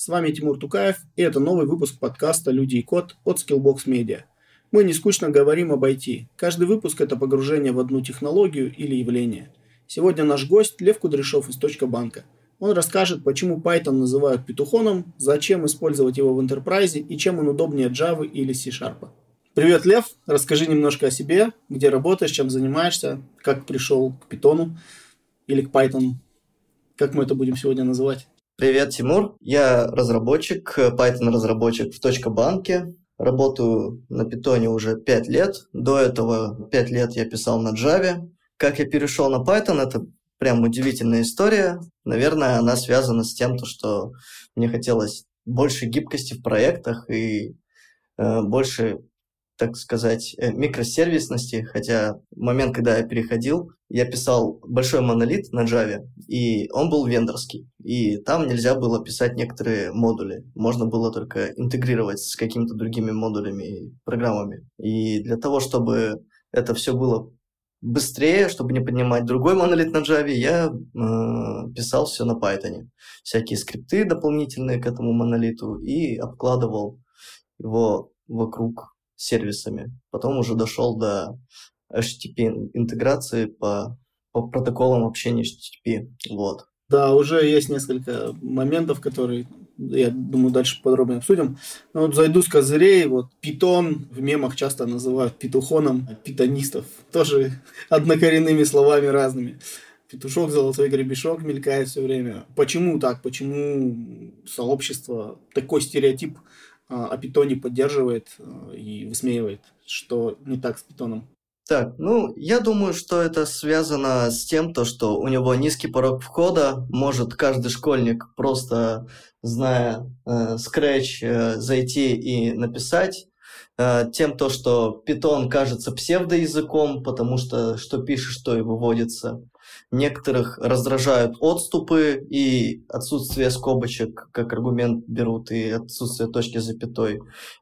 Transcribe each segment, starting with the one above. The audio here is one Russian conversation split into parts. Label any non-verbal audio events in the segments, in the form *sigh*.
С вами Тимур Тукаев, и это новый выпуск подкаста «Люди и код» от Skillbox Media. Мы не скучно говорим об IT. Каждый выпуск – это погружение в одну технологию или явление. Сегодня наш гость Лев Кудряшов из Точка Банка. Он расскажет, почему Python называют петухоном, зачем использовать его в Enterprise и чем он удобнее Java или C-Sharp. Привет, Лев. Расскажи немножко о себе, где работаешь, чем занимаешься, как пришел к Python или к Python. Как мы это будем сегодня называть? Привет, Тимур. Я разработчик, Python-разработчик в Банке. Работаю на питоне уже 5 лет. До этого 5 лет я писал на Java. Как я перешел на Python, это прям удивительная история. Наверное, она связана с тем, что мне хотелось больше гибкости в проектах и э, больше так сказать, э, микросервисности, хотя момент, когда я переходил, я писал большой монолит на Java, и он был вендорский, и там нельзя было писать некоторые модули, можно было только интегрировать с какими-то другими модулями и программами. И для того, чтобы это все было быстрее, чтобы не поднимать другой монолит на Java, я э, писал все на Python. Всякие скрипты дополнительные к этому монолиту и обкладывал его вокруг сервисами. Потом уже дошел до HTTP интеграции по, по протоколам общения HTTP. Вот. Да, уже есть несколько моментов, которые, я думаю, дальше подробнее обсудим. Но вот зайду с козырей, вот питон в мемах часто называют петухоном питонистов. Тоже однокоренными словами разными. Петушок, золотой гребешок мелькает все время. Почему так? Почему сообщество такой стереотип а, а питоне поддерживает а, и высмеивает, что не так с питоном. Так, ну, я думаю, что это связано с тем, то, что у него низкий порог входа, может каждый школьник, просто зная э, Scratch, э, зайти и написать, э, тем то, что Python кажется псевдоязыком, потому что что пишешь, то и выводится. Некоторых раздражают отступы и отсутствие скобочек, как аргумент берут, и отсутствие точки запятой.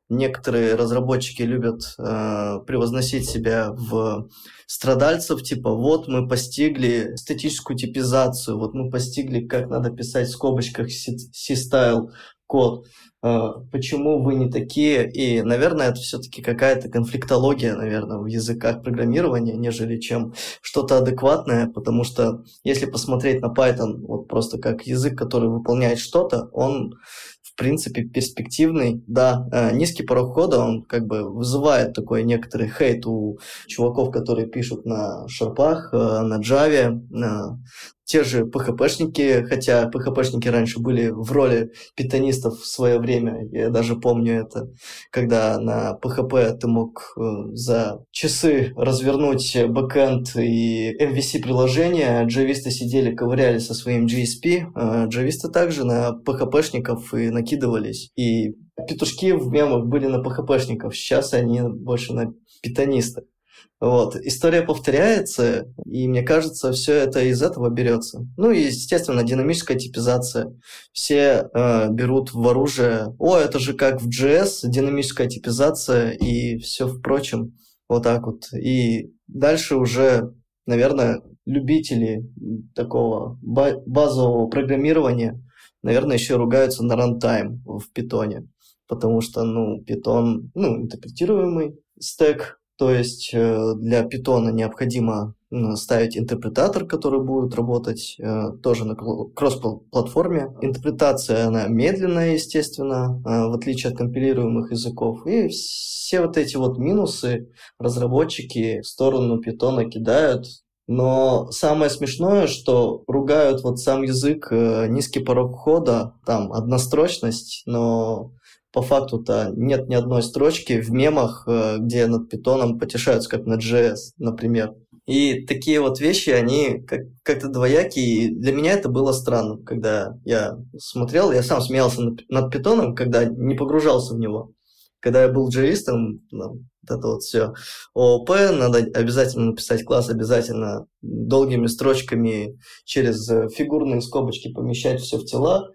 Некоторые разработчики любят э, превозносить себя в страдальцев, типа вот мы постигли статическую типизацию, вот мы постигли, как надо писать в скобочках C-style код. Э, почему вы не такие. И, наверное, это все-таки какая-то конфликтология, наверное, в языках программирования, нежели чем что-то адекватное, потому что если посмотреть на Python вот просто как язык, который выполняет что-то, он в принципе, перспективный. Да, э, низкий порог входа, он как бы вызывает такой некоторый хейт у чуваков, которые пишут на шарпах, э, на Java, на те же PHP-шники, хотя PHP-шники раньше были в роли питонистов в свое время. Я даже помню это, когда на PHP ты мог э, за часы развернуть бэкэнд и MVC-приложение, джависты сидели, ковыряли со своим GSP, а джависты также на PHP-шников и накидывались. И петушки в мемах были на PHP-шников, сейчас они больше на питонистов. Вот. История повторяется, и мне кажется, все это из этого берется. Ну и, естественно, динамическая типизация. Все э, берут в оружие, о, это же как в JS, динамическая типизация и все впрочем. Вот так вот. И дальше уже, наверное, любители такого базового программирования, наверное, еще ругаются на рантайм в питоне. Потому что, ну, питон, ну, интерпретируемый стек, то есть э, для питона необходимо ставить интерпретатор, который будет работать э, тоже на кросс-платформе. Интерпретация, она медленная, естественно, э, в отличие от компилируемых языков. И все вот эти вот минусы разработчики в сторону питона кидают, но самое смешное, что ругают вот сам язык, низкий порог входа, там однострочность, но по факту-то нет ни одной строчки в мемах, э, где над питоном потешаются, как над JS, например. И такие вот вещи, они как- как-то двоякие. И для меня это было странно, когда я смотрел, я сам смеялся над, питоном, когда не погружался в него. Когда я был джавистом, ну, вот это вот все ООП, надо обязательно написать класс, обязательно долгими строчками через фигурные скобочки помещать все в тела.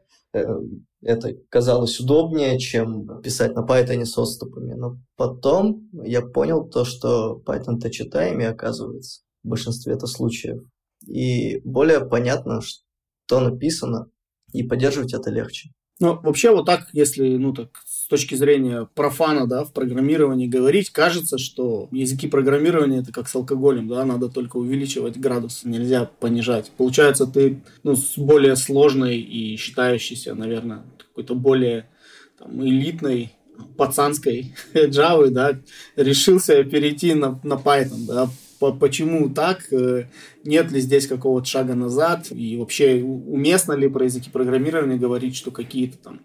Это казалось удобнее, чем писать на Python с отступами. Но потом я понял то, что Python-то читаемый оказывается в большинстве это случаев. И более понятно, что написано, и поддерживать это легче. Ну, вообще вот так, если, ну, так, точки зрения профана, да, в программировании говорить, кажется, что языки программирования это как с алкоголем, да, надо только увеличивать градус, нельзя понижать. Получается, ты, ну, с более сложной и считающейся, наверное, какой-то более там, элитной пацанской *laughs* Java, да, решился перейти на, на Python, да, почему так, э, нет ли здесь какого-то шага назад, и вообще уместно ли про языки программирования говорить, что какие-то там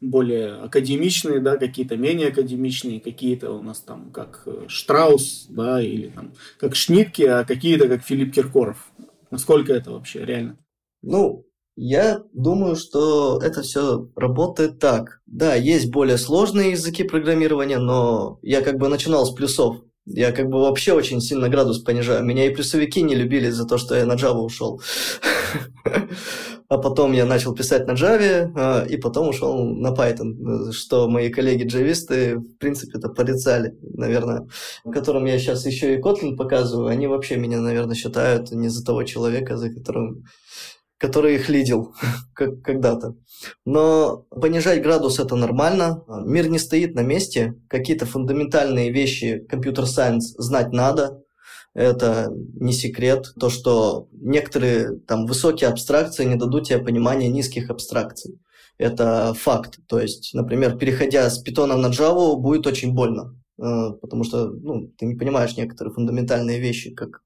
более академичные, да, какие-то менее академичные, какие-то у нас там как э, Штраус, да, или там как Шнитке, а какие-то как Филипп Киркоров. Насколько это вообще реально? Ну, я думаю, что это все работает так. Да, есть более сложные языки программирования, но я как бы начинал с плюсов. Я как бы вообще очень сильно градус понижаю. Меня и плюсовики не любили за то, что я на Java ушел. *laughs* А потом я начал писать на Java, а, и потом ушел на Python, что мои коллеги-джависты, в принципе, это порицали, наверное, которым я сейчас еще и Kotlin показываю, они вообще меня, наверное, считают не за того человека, за которым который их лидил *laughs* когда-то. Но понижать градус это нормально. Мир не стоит на месте. Какие-то фундаментальные вещи компьютер-сайенс знать надо. Это не секрет. То, что некоторые там высокие абстракции не дадут тебе понимания низких абстракций. Это факт. То есть, например, переходя с питона на Java, будет очень больно. Э, потому что ну, ты не понимаешь некоторые фундаментальные вещи, как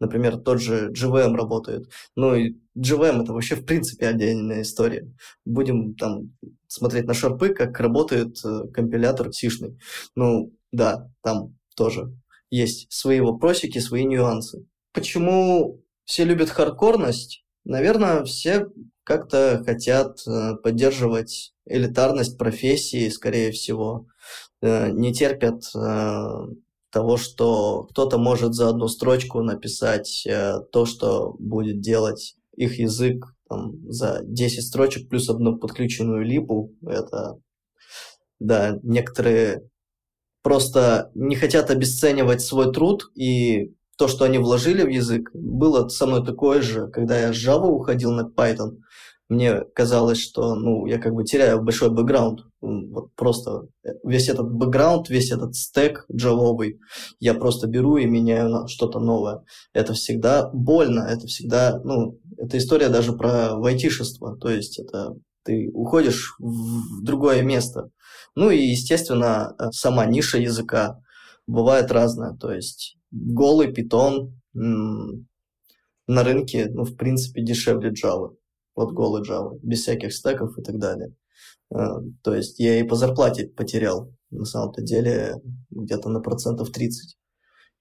Например, тот же GVM работает. Ну и GVM это вообще в принципе отдельная история. Будем там смотреть на шарпы, как работает э, компилятор сишный. Ну да, там тоже есть свои вопросики, свои нюансы. Почему все любят хардкорность? Наверное, все как-то хотят э, поддерживать элитарность профессии, скорее всего. Э, не терпят того, что кто-то может за одну строчку написать э, то, что будет делать их язык там, за 10 строчек плюс одну подключенную липу. Это, да, некоторые просто не хотят обесценивать свой труд и то, что они вложили в язык, было со мной такое же, когда я с Java уходил на Python мне казалось, что ну, я как бы теряю большой бэкграунд. Вот просто весь этот бэкграунд, весь этот стек джавовый, я просто беру и меняю на что-то новое. Это всегда больно, это всегда, ну, это история даже про вайтишество, то есть это ты уходишь в другое место. Ну и, естественно, сама ниша языка бывает разная, то есть голый питон на рынке, ну, в принципе, дешевле Java вот голый Java, без всяких стеков и так далее. Э, то есть я и по зарплате потерял, на самом-то деле, где-то на процентов 30.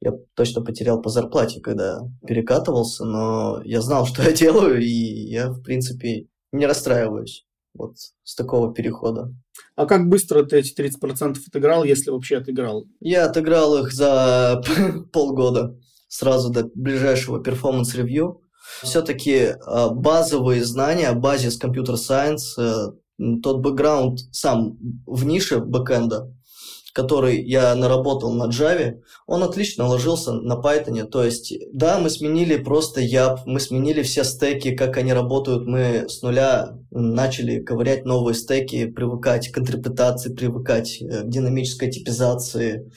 Я точно потерял по зарплате, когда перекатывался, но я знал, *laughs* что я делаю, и я, в принципе, не расстраиваюсь вот с такого перехода. А как быстро ты эти 30% отыграл, если вообще отыграл? Я отыграл их за *laughs* полгода, сразу до ближайшего performance review все-таки а, базовые знания, базис computer science, э, тот бэкграунд сам в нише бэкэнда, который я наработал на Java, он отлично ложился на Python. То есть, да, мы сменили просто YAP, мы сменили все стеки, как они работают, мы с нуля начали ковырять новые стеки, привыкать к интерпретации, привыкать э, к динамической типизации,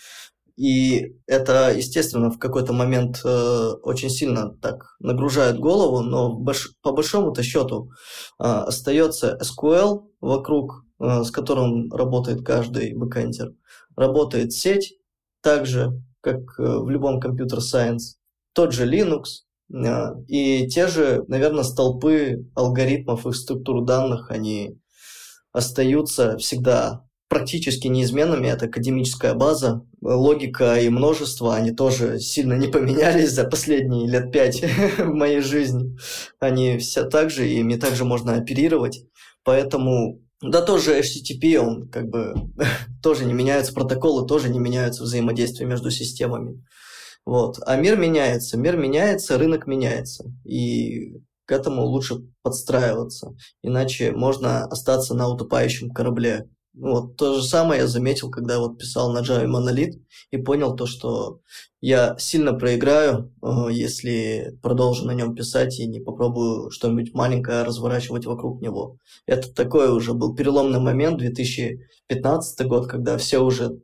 и это, естественно, в какой-то момент э, очень сильно так нагружает голову, но больш, по большому-то счету э, остается SQL вокруг, э, с которым работает каждый бэкэндер. Работает сеть, так же, как э, в любом computer science. Тот же Linux, э, и те же, наверное, столпы алгоритмов, и структур данных, они остаются всегда практически неизменными. Это академическая база, логика и множество, они тоже сильно не поменялись за последние лет пять *laughs* в моей жизни. Они все так же, и ими также можно оперировать. Поэтому, да, тоже HTTP, он как бы *laughs* тоже не меняются, протоколы тоже не меняются, взаимодействие между системами. Вот. А мир меняется, мир меняется, рынок меняется. И к этому лучше подстраиваться. Иначе можно остаться на утопающем корабле Вот то же самое я заметил, когда вот писал на Java монолит и понял то, что я сильно проиграю, э, если продолжу на нем писать и не попробую что-нибудь маленькое разворачивать вокруг него. Это такой уже был переломный момент, 2015 год, когда все уже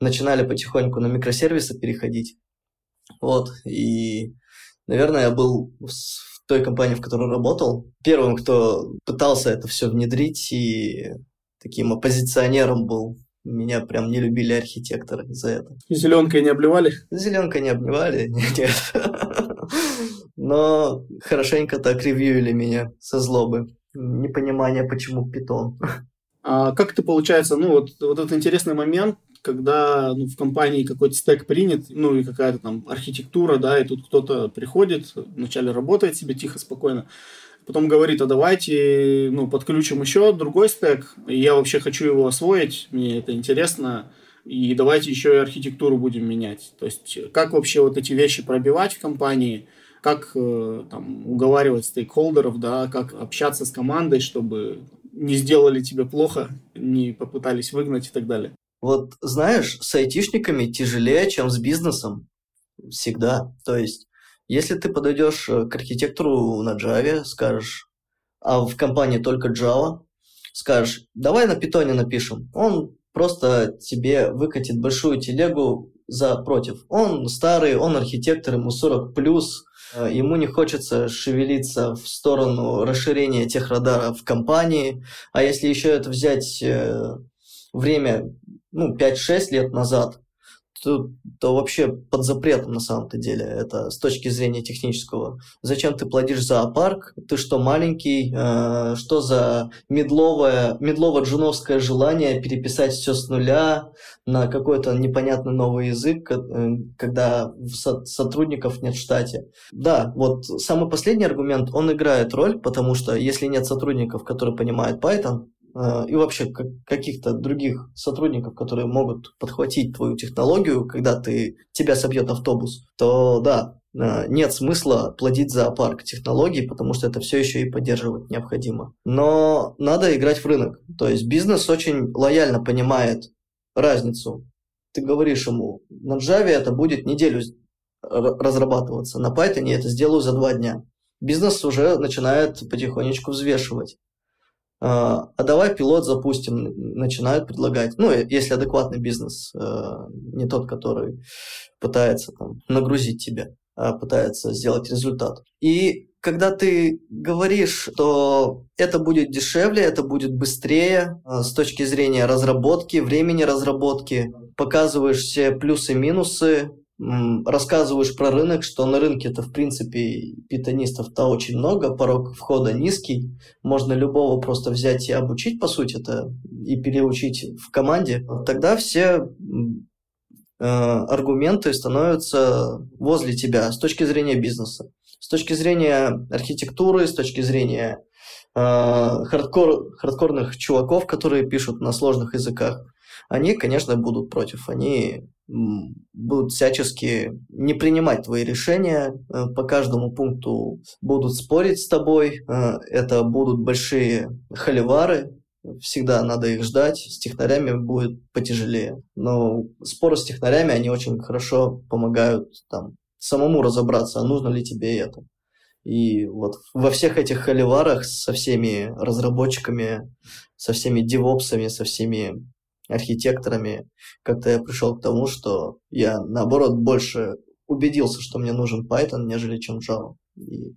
начинали потихоньку на микросервисы переходить. Вот, и, наверное, я был в той компании, в которой работал, первым, кто пытался это все внедрить и таким оппозиционером был. Меня прям не любили архитекторы за это. Зеленкой не обливали? Зеленкой не обливали, *laughs* нет. Но хорошенько так ревьюили меня со злобы. Непонимание, почему питон. А как ты, получается, ну вот, вот этот интересный момент, когда ну, в компании какой-то стек принят, ну и какая-то там архитектура, да, и тут кто-то приходит, вначале работает себе тихо, спокойно, потом говорит, а давайте, ну, подключим еще другой стек, я вообще хочу его освоить, мне это интересно, и давайте еще и архитектуру будем менять. То есть, как вообще вот эти вещи пробивать в компании, как э, там, уговаривать стейкхолдеров, да, как общаться с командой, чтобы не сделали тебе плохо, не попытались выгнать и так далее. Вот знаешь, с айтишниками тяжелее, чем с бизнесом. Всегда. То есть если ты подойдешь э, к архитектору на Java, скажешь, а в компании только Java, скажешь, давай на питоне напишем, он просто тебе выкатит большую телегу за против. Он старый, он архитектор, ему 40 плюс, э, ему не хочется шевелиться в сторону расширения техрадара в компании, а если еще это взять э, время, ну, 5-6 лет назад, то, то вообще под запретом на самом-то деле, это с точки зрения технического. Зачем ты платишь зоопарк? Ты что, маленький? Э, что за медловое, медлово-джуновское желание переписать все с нуля на какой-то непонятный новый язык, э, когда со- сотрудников нет в штате? Да, вот самый последний аргумент, он играет роль, потому что если нет сотрудников, которые понимают Python, и вообще каких-то других сотрудников, которые могут подхватить твою технологию, когда ты, тебя собьет автобус, то да, э, нет смысла платить за парк технологий, потому что это все еще и поддерживать необходимо. Но надо играть в рынок. То есть бизнес очень лояльно понимает разницу. Ты говоришь ему, на Java это будет неделю разрабатываться, на Python я это сделаю за два дня. Бизнес уже начинает потихонечку взвешивать. А, а давай пилот запустим, начинают предлагать. Ну, если адекватный бизнес, э, не тот, который пытается там, нагрузить тебя, а пытается сделать результат. И когда ты говоришь, что это будет дешевле, это будет быстрее э, с точки зрения разработки, времени разработки, показываешь все плюсы-минусы, рассказываешь про рынок, что на рынке-то, в принципе, питонистов-то очень много, порог входа низкий, можно любого просто взять и обучить, по сути это и переучить в команде, тогда все э, аргументы становятся возле тебя с точки зрения бизнеса, с точки зрения архитектуры, с точки зрения э, хардкор, хардкорных чуваков, которые пишут на сложных языках, они, конечно, будут против. Они будут всячески не принимать твои решения, э, по каждому пункту будут спорить с тобой, э, это будут большие холивары, всегда надо их ждать, с технарями будет потяжелее. Но споры с технарями, они очень хорошо помогают там самому разобраться, а нужно ли тебе это. И вот во всех этих холиварах со всеми разработчиками, со всеми девопсами, со всеми архитекторами, как-то я пришел к тому, что я, наоборот, больше убедился, что мне нужен Python, нежели чем Java. И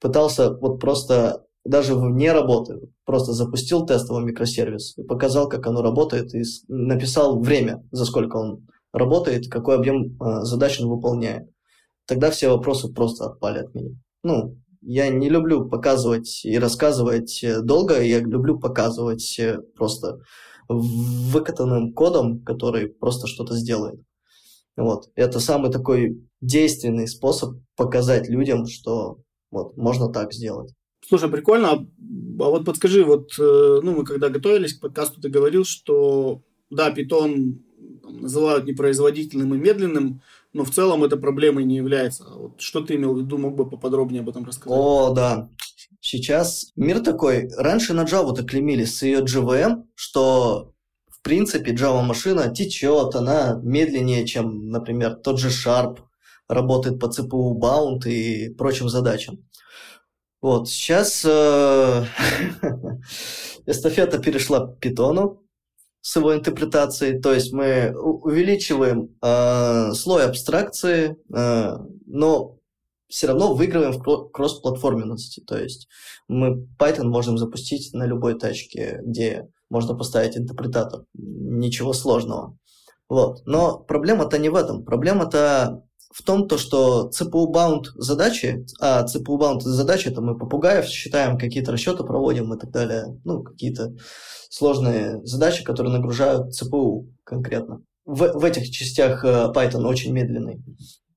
пытался вот просто даже вне работы, просто запустил тестовый микросервис и показал, как оно работает, и написал время, за сколько он работает, какой объем э, задач он выполняет. Тогда все вопросы просто отпали от меня. Ну, я не люблю показывать и рассказывать э, долго, я люблю показывать э, просто выкатанным кодом, который просто что-то сделает. Вот. Это самый такой действенный способ показать людям, что вот можно так сделать. Слушай, прикольно. А, а вот подскажи, вот, э, ну, мы когда готовились к подкасту, ты говорил, что, да, питон называют непроизводительным и медленным, но в целом это проблемой не является. Вот что ты имел в виду, мог бы поподробнее об этом рассказать? О, да. Сейчас мир такой. Раньше на Java-то клемили с ее JVM, что в принципе Java машина течет, она медленнее, чем, например, тот же Sharp, работает по CPU bound и прочим задачам. Вот, сейчас э, *laughs* эстафета перешла к питону с его интерпретацией, то есть мы увеличиваем э, слой абстракции, э, но все равно выигрываем в кросс-платформенности. То есть мы Python можем запустить на любой тачке, где можно поставить интерпретатор. Ничего сложного. Вот. Но проблема-то не в этом. Проблема-то в том, то, что CPU-bound задачи, а CPU-bound задачи, это мы попугаев считаем, какие-то расчеты проводим и так далее, ну, какие-то сложные задачи, которые нагружают CPU конкретно. В, в этих частях э, Python очень медленный.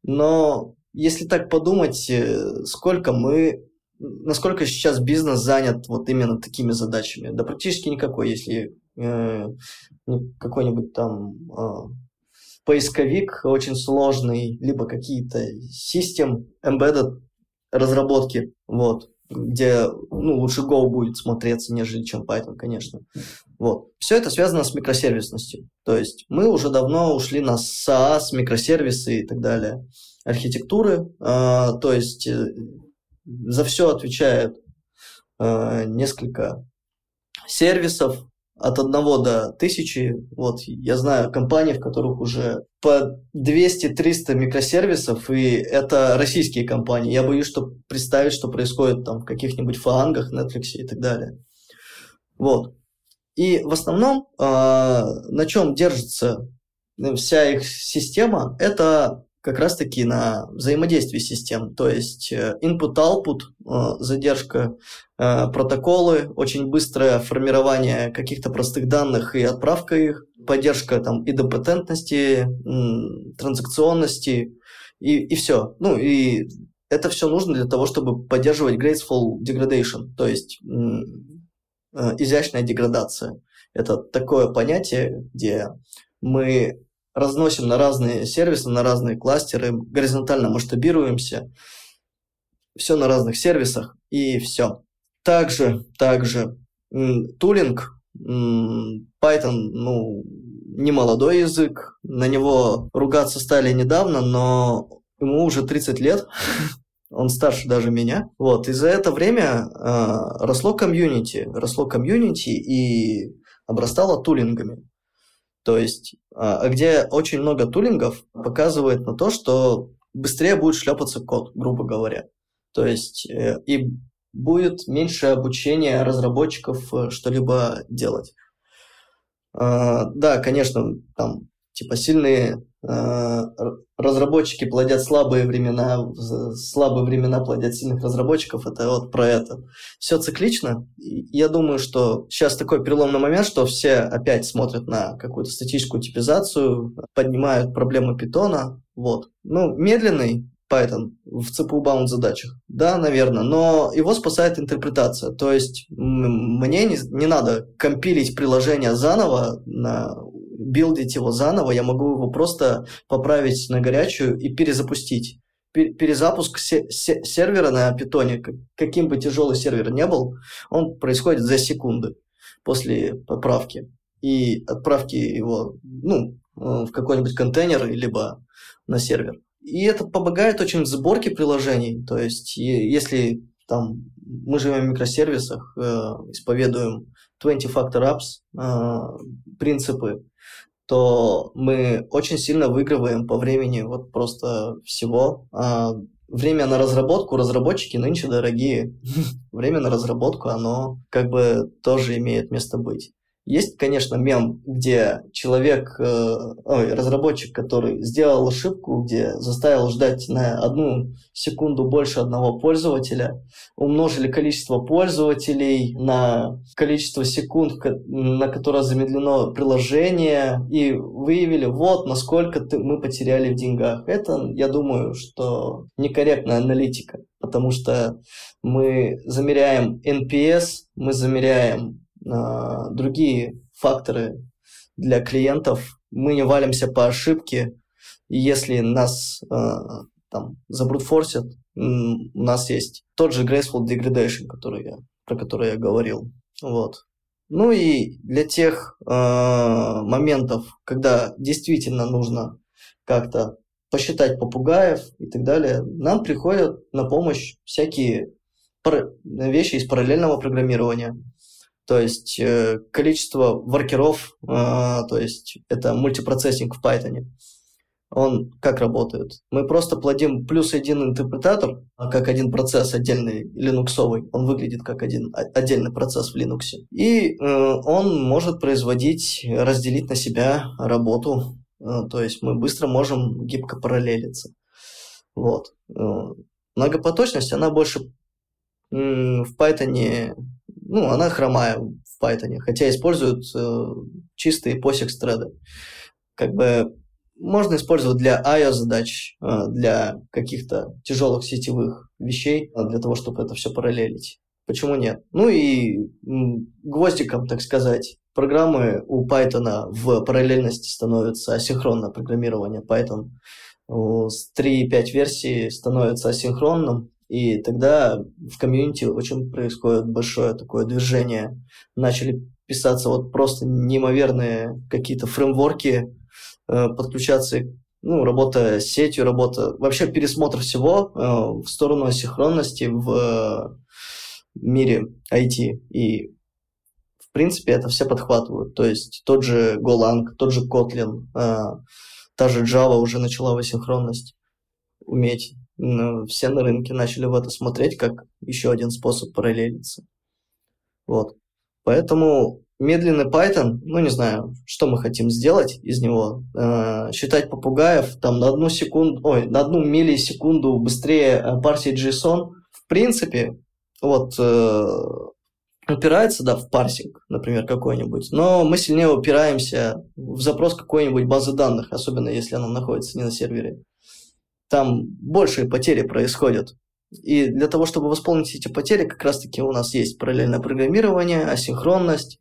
Но если так подумать, э, сколько мы, насколько сейчас бизнес занят вот именно такими задачами? Да практически никакой, если э, какой-нибудь там э, поисковик очень сложный, либо какие-то систем embedded разработки, вот, где ну, лучше Go будет смотреться, нежели чем Python, конечно. Вот. Все это связано с микросервисностью. То есть мы уже давно ушли на SaaS, микросервисы и так далее архитектуры, а, то есть э, за все отвечает а, несколько сервисов от одного до тысячи. Вот я знаю компании, в которых уже по 200-300 микросервисов, и это российские компании. Я боюсь, что представить, что происходит там в каких-нибудь фангах, Netflix и так далее. Вот. И в основном э, на чем держится вся их система, это как раз-таки на взаимодействие систем, то есть э, input-output, э, задержка, э, протоколы, очень быстрое формирование каких-то простых данных и отправка их, поддержка там идопатентности, транзакционности и, и все. Ну и это все нужно для того, чтобы поддерживать graceful degradation, то есть изящная деградация. Это такое понятие, где мы разносим на разные сервисы, на разные кластеры, горизонтально масштабируемся, все на разных сервисах и все. Также, также тулинг, Python, ну, не молодой язык, на него ругаться стали недавно, но ему уже 30 лет, *laughs* он старше даже меня. Вот, и за это время э, росло комьюнити, росло комьюнити и обрастало тулингами. То есть, а, где очень много тулингов показывает на то, что быстрее будет шлепаться код, грубо говоря. То есть, э, и будет меньше обучения разработчиков э, что-либо делать. А, да, конечно, там типа сильные разработчики плодят слабые времена, слабые времена плодят сильных разработчиков, это вот про это. Все циклично. Я думаю, что сейчас такой переломный момент, что все опять смотрят на какую-то статическую типизацию, поднимают проблемы питона. Вот. Ну, медленный Python в CPU-bound задачах. Да, наверное, но его спасает интерпретация. То есть мне не, не надо компилить приложение заново на билдить его заново, я могу его просто поправить на горячую и перезапустить. Перезапуск сервера на питоне, каким бы тяжелый сервер не был, он происходит за секунды после поправки. И отправки его ну, в какой-нибудь контейнер, либо на сервер. И это помогает очень в сборке приложений. То есть, если там мы живем в микросервисах, э, исповедуем 20-factor apps, э, принципы, то мы очень сильно выигрываем по времени вот просто всего. А время на разработку, разработчики нынче дорогие. *laughs* Время на разработку, оно как бы тоже имеет место быть. Есть, конечно, мем, где человек, э, ой, разработчик, который сделал ошибку, где заставил ждать на одну секунду больше одного пользователя, умножили количество пользователей на количество секунд, на которое замедлено приложение, и выявили, вот, насколько мы потеряли в деньгах. Это, я думаю, что некорректная аналитика, потому что мы замеряем NPS, мы замеряем другие факторы для клиентов. Мы не валимся по ошибке, если нас э, там забрутфорсят, у нас есть тот же Graceful Degradation, который я, про который я говорил. Вот. Ну и для тех э, моментов, когда действительно нужно как-то посчитать попугаев и так далее, нам приходят на помощь всякие вещи из параллельного программирования. То есть э, количество воркеров, э, то есть это мультипроцессинг в Python. Он как работает? Мы просто плодим плюс один интерпретатор, а как один процесс отдельный, линуксовый. Он выглядит как один отдельный процесс в Linux. И э, он может производить, разделить на себя работу. То есть мы быстро можем гибко параллелиться. Вот. Многопоточность, она больше в Python, ну, она хромая в Python, хотя используют э, чистые POSIX треды. Как бы можно использовать для IO-задач, э, для каких-то тяжелых сетевых вещей, э, для того, чтобы это все параллелить. Почему нет? Ну и гвоздиком, так сказать, программы у Python в параллельности становятся асинхронное программирование. Python с 3.5 версии становится асинхронным, и тогда в комьюнити очень происходит большое такое движение. Начали писаться вот просто неимоверные какие-то фреймворки, Э, подключаться, ну, работа с сетью, работа, вообще пересмотр всего э, в сторону асинхронности в э, мире IT. И, в принципе, это все подхватывают. То есть тот же Golang, тот же Kotlin, та же Java уже начала в асинхронность уметь. Все на рынке начали в это смотреть как еще один способ параллелиться. Вот. Поэтому медленный Python, ну не знаю, что мы хотим сделать из него, э, считать попугаев там на одну секунду, ой, на одну миллисекунду быстрее э, парсить JSON, в принципе, вот э, упирается, да, в парсинг, например, какой-нибудь, но мы сильнее упираемся в запрос какой-нибудь базы данных, особенно если она находится не на сервере. Там большие потери происходят. И для того, чтобы восполнить эти потери, как раз-таки у нас есть параллельное программирование, асинхронность,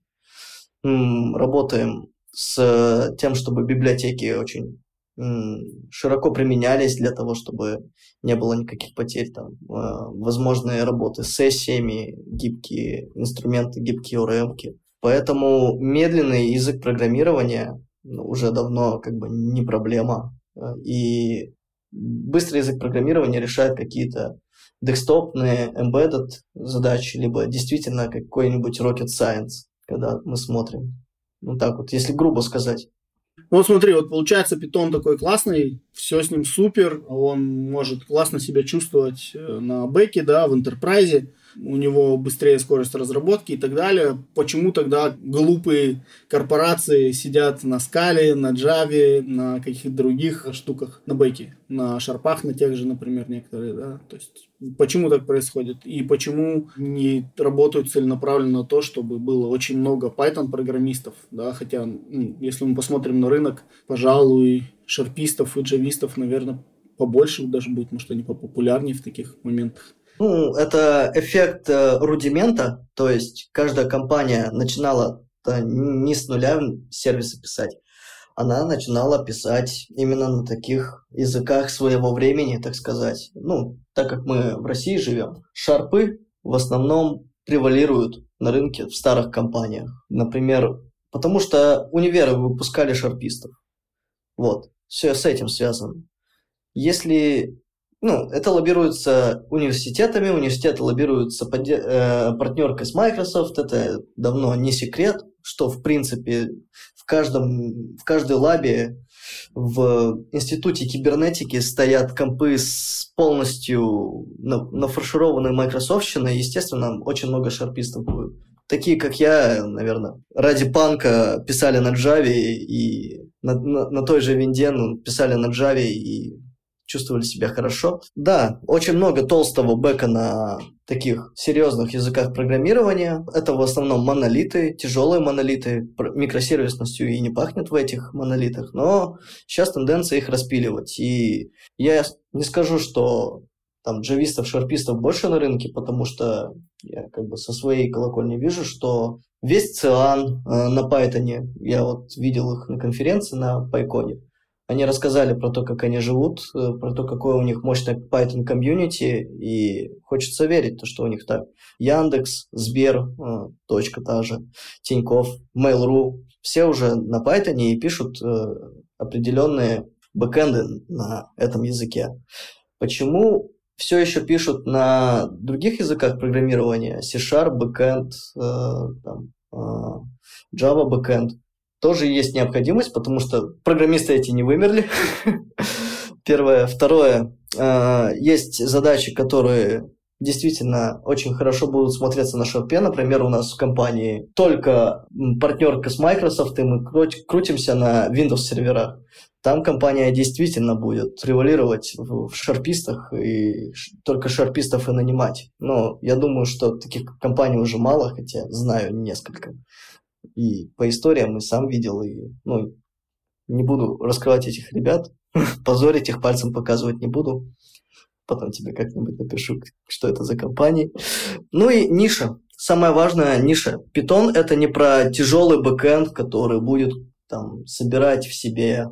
работаем с тем, чтобы библиотеки очень широко применялись для того, чтобы не было никаких потерь, там, а, возможные работы с сессиями, гибкие инструменты, гибкие. -ки. Поэтому медленный язык программирования ну, уже давно как бы не проблема. А, и быстрый язык программирования решает какие-то десктопные embedded задачи, либо действительно какой-нибудь rocket science когда мы смотрим. Ну так вот, если грубо сказать. Ну вот смотри, вот получается питон такой классный, все с ним супер, он может классно себя чувствовать э, на бэке, да, в интерпрайзе, у него быстрее скорость разработки и так далее. Почему тогда глупые корпорации сидят на скале, на Java, на каких-то других штуках, на бэке, на шарпах, на тех же, например, некоторые, да, то есть почему так происходит и почему не работают целенаправленно на то, чтобы было очень много Python-программистов, да, хотя, ну, если мы посмотрим на рынок, пожалуй, шарпистов и джавистов, наверное, побольше даже будет, может, они попопулярнее в таких моментах. Ну, это эффект э, рудимента, то есть каждая компания начинала не с нуля сервисы писать, она начинала писать именно на таких языках своего времени, так сказать. Ну, так как мы в России живем, шарпы в основном превалируют на рынке в старых компаниях. Например, потому что универы выпускали шарпистов. Вот, все с этим связано. Если ну, это лоббируется университетами, университеты лоббируются под, э, партнеркой с Microsoft, это давно не секрет, что, в принципе, в каждом, в каждой лабе в институте кибернетики стоят компы с полностью нафаршированной майкрософтщиной, естественно, очень много шарпистов будет. Такие, как я, наверное, ради панка писали на Java и на, на, на той же винде ну, писали на Java и чувствовали себя хорошо. Да, очень много толстого бэка на таких серьезных языках программирования. Это в основном монолиты, тяжелые монолиты, микросервисностью и не пахнет в этих монолитах, но сейчас тенденция их распиливать. И я не скажу, что там джавистов, шарпистов больше на рынке, потому что я как бы со своей колокольни вижу, что весь циан э, на Python, я вот видел их на конференции на PyCon, Они рассказали про то, как они живут, э, про то, какое у них мощное Python комьюнити, и хочется верить, то, что у них так. Яндекс, Сбер, э, точка та же, Тиньков, Mail.ru, все уже на Python и пишут э, определенные бэкэнды на этом языке. Почему все еще пишут на других языках программирования, C-Sharp, там, Java backend, тоже есть необходимость, потому что программисты эти не вымерли. Первое. Второе. Э, есть задачи, которые действительно очень хорошо будут смотреться на шарпе. Например, у нас в компании только партнерка с Microsoft, и мы крутимся на Windows серверах. Там компания действительно будет превалировать в шарпистах и только шарпистов и нанимать. Но я думаю, что таких компаний уже мало, хотя знаю несколько. И по историям и сам видел, и, ну, не буду раскрывать этих ребят, *laughs* позорить их пальцем показывать не буду. Потом тебе как-нибудь напишу, что это за компании. Ну и ниша. Самая важная ниша. Питон это не про тяжелый бэкэнд, который будет там собирать в себе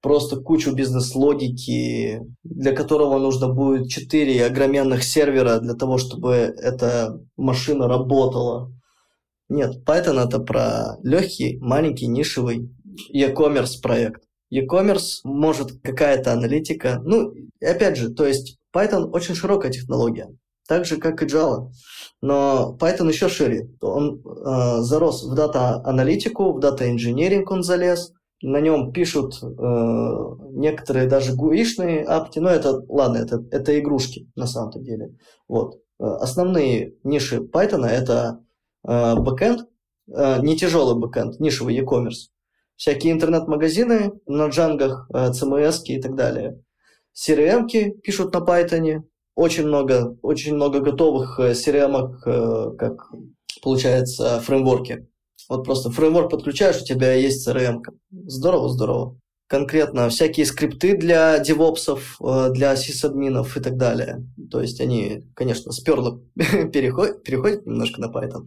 просто кучу бизнес-логики, для которого нужно будет 4 огроменных сервера для того, чтобы эта машина работала. Нет, Python это про легкий, маленький, нишевый e-commerce проект. E-commerce может какая-то аналитика. Ну, опять же, то есть Python очень широкая технология, так же, как и Java. Но Python еще шире. Он э, зарос в дата-аналитику, в дата-инженеринг он залез. На нем пишут э, некоторые даже GUI шные аппки. Но это, ладно, это, это игрушки на самом-то деле. Вот. Э, основные ниши Python это бэкэнд, э, не тяжелый бэкэнд, нишевый e-commerce. Всякие интернет-магазины на джангах, CMS э, и так далее. CRM пишут на Python. Очень много, очень много готовых CRM, как получается, фреймворки. Вот просто фреймворк подключаешь, у тебя есть CRM. Здорово, здорово конкретно всякие скрипты для девопсов, э, для сисадминов и так далее. То есть они, конечно, сперло *laughs* переходят, переходят немножко на Python.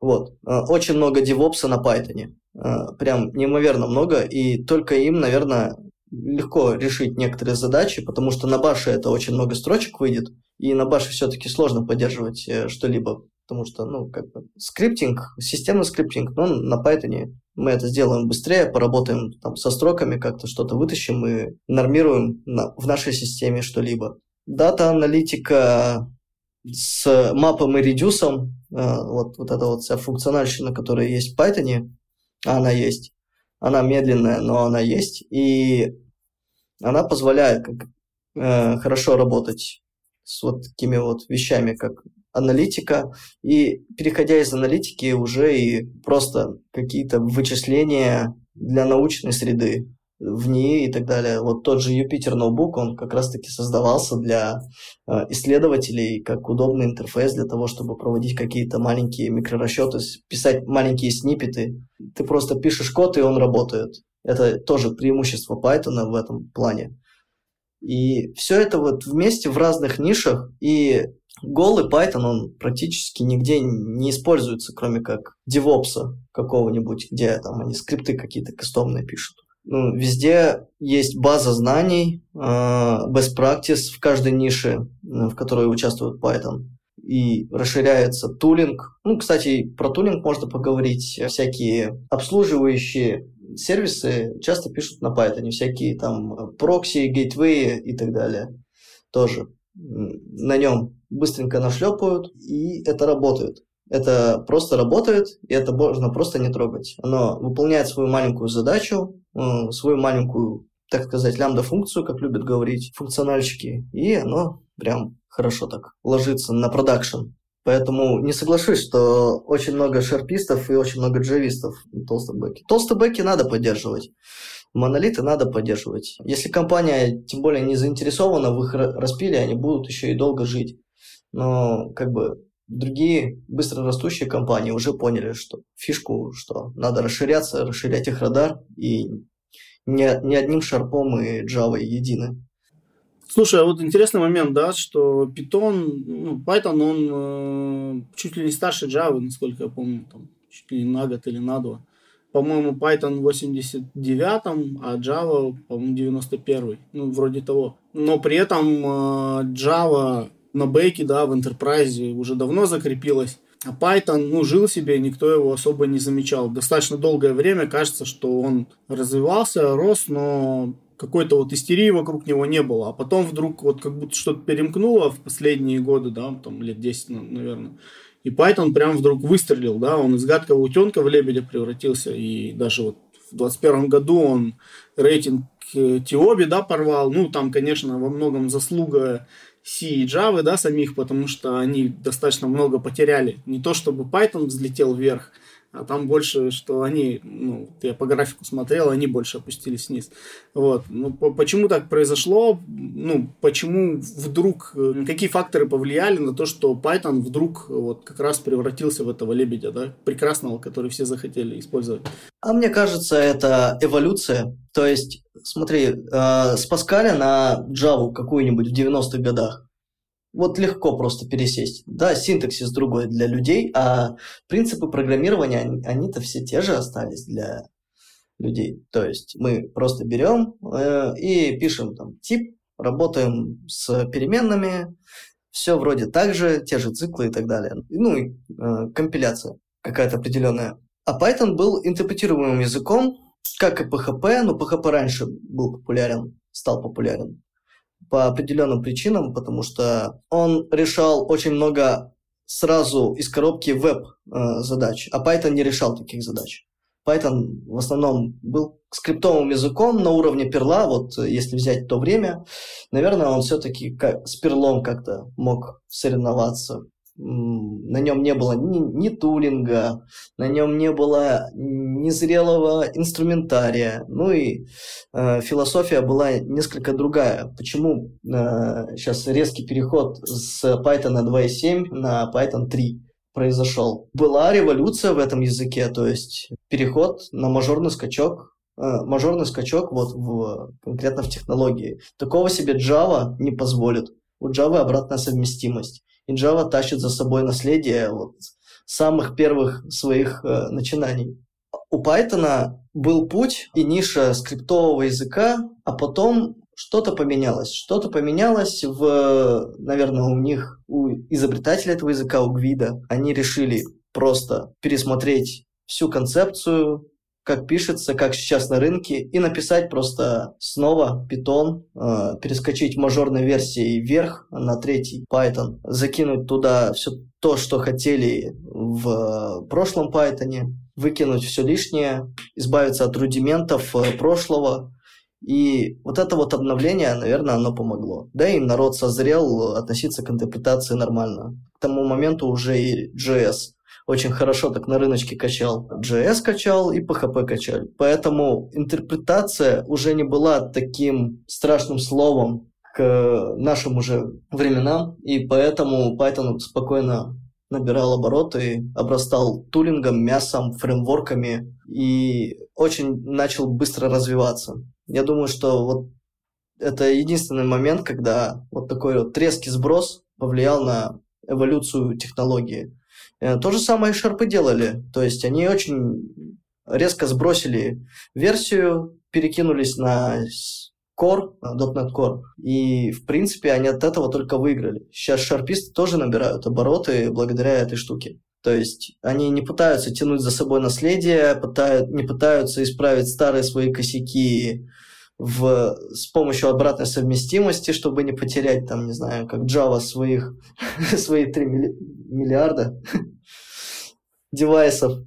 Вот. Э, очень много девопса на Python. Э, прям неимоверно много, и только им, наверное, легко решить некоторые задачи, потому что на bash е это очень много строчек выйдет, и на bash е все-таки сложно поддерживать что-либо, потому что, ну, как бы, скриптинг, системный скриптинг, но на Python мы это сделаем быстрее, поработаем там со строками, как-то что-то вытащим и нормируем на, в нашей системе что-либо. Дата-аналитика с мапом и редюсом, э, вот, вот эта вот вся функциональщина, которая есть в Python, она есть, она медленная, но она есть, и она позволяет как, э, хорошо работать с вот такими вот вещами, как аналитика, и переходя из аналитики уже и просто какие-то вычисления для научной среды в ней и так далее. Вот тот же Юпитер ноутбук, он как раз-таки создавался для э, исследователей как удобный интерфейс для того, чтобы проводить какие-то маленькие микрорасчеты, писать маленькие сниппеты. Ты просто пишешь код, и он работает. Это тоже преимущество Python в этом плане. И все это вот вместе в разных нишах, и голый Python, он практически нигде не используется, кроме как DevOps какого-нибудь, где там они скрипты какие-то кастомные пишут. Ну, везде есть база знаний, э, best practice в каждой нише, в которой участвует Python. И расширяется тулинг. Ну, кстати, про тулинг можно поговорить. Всякие обслуживающие сервисы часто пишут на Python. Всякие там прокси, гейтвеи и так далее. Тоже на нем быстренько нашлепают, и это работает. Это просто работает, и это можно просто не трогать. Оно выполняет свою маленькую задачу, э, свою маленькую, так сказать, лямбда-функцию, как любят говорить функциональщики, и оно прям хорошо так ложится на продакшн. Поэтому не соглашусь, что очень много шарпистов и очень много джавистов толстобеки. Толстобеки надо поддерживать монолиты надо поддерживать. Если компания, тем более, не заинтересована в их распиле, они будут еще и долго жить. Но как бы другие быстро растущие компании уже поняли, что фишку, что надо расширяться, расширять их радар, и не, не одним шарпом и Java едины. Слушай, а вот интересный момент, да, что Python, ну, Python, он э, чуть ли не старше Java, насколько я помню, там, чуть ли не на год или на два. по-моему, Python 89, а Java, по-моему, 91. Ну, вроде того. Но при этом э, Java на бейке, да, в Enterprise уже давно закрепилась. А Python, ну, жил себе, никто его особо не замечал. Достаточно долгое время кажется, что он развивался, рос, но какой-то вот истерии вокруг него не было. А потом вдруг вот как будто что-то перемкнуло в последние годы, да, там лет 10, наверное. И Python прям вдруг выстрелил, да, он из гадкого утенка в лебедя превратился. И даже вот в 2021 году он рейтинг Тиоби, да, порвал. Ну, там, конечно, во многом заслуга C и Java, да, самих, потому что они достаточно много потеряли. Не то, чтобы Python взлетел вверх, а там больше, что они, ну, я по графику смотрел, они больше опустились вниз. Вот. Ну, по почему так произошло? Ну, почему вдруг, э, какие факторы повлияли на то, что Python вдруг вот как раз превратился в этого лебедя, да, прекрасного, который все захотели использовать? А мне кажется, это эволюция. То есть, смотри, э, с Паскаля на Java какую-нибудь в 90-х годах вот легко просто пересесть. Да, синтаксис другой для людей, а принципы программирования, они, они-то все те же остались для людей. То есть мы просто берем э, и пишем там тип, работаем с переменными, все вроде так же, те же циклы и так далее. Ну и э, компиляция какая-то определенная. А Python был интерпретируемым языком, как и PHP, но PHP раньше был популярен, стал популярен по определенным причинам, потому что он решал очень много сразу из коробки веб-задач, а Python не решал таких задач. Python в основном был скриптовым языком на уровне перла, вот если взять то время, наверное, он все-таки с перлом как-то мог соревноваться на нем не было ни, ни тулинга, на нем не было незрелого инструментария. Ну и э, философия была несколько другая. Почему э, сейчас резкий переход с Python 2.7 на Python 3 произошел? Была революция в этом языке, то есть переход на мажорный скачок э, мажорный скачок вот в, конкретно в технологии. Такого себе Java не позволит. У Java обратная совместимость и Java тащит за собой наследие вот самых первых своих э, начинаний. У Python был путь и ниша скриптового языка, а потом что-то поменялось. Что-то поменялось в, наверное, у них, у изобретателя этого языка, у Гвида. Они решили просто пересмотреть всю концепцию, как пишется, как сейчас на рынке, и написать просто снова Python, э, перескочить мажорной версии вверх на третий Python, закинуть туда все то, что хотели в прошлом Python, выкинуть все лишнее, избавиться от рудиментов э, прошлого, и вот это вот обновление, наверное, оно помогло. Да и народ созрел относиться к интерпретации нормально. К тому моменту уже и JS очень хорошо так на рыночке качал. JS качал и PHP качали. Поэтому интерпретация уже не была таким страшным словом к нашим уже временам, и поэтому Python спокойно набирал обороты, обрастал тулингом, мясом, фреймворками и очень начал быстро развиваться. Я думаю, что вот это единственный момент, когда вот такой вот резкий сброс повлиял на эволюцию технологии. Э, то же самое и шарпы делали. То есть они очень резко сбросили версию, перекинулись на Core, .NET Core. И, в принципе, они от этого только выиграли. Сейчас шарписты тоже набирают обороты благодаря этой штуке. То есть они не пытаются тянуть за собой наследие, пытают, не пытаются исправить старые свои косяки в, с помощью обратной совместимости, чтобы не потерять, там, не знаю, как Java своих, *laughs* свои 3 миллиарда *laughs* девайсов.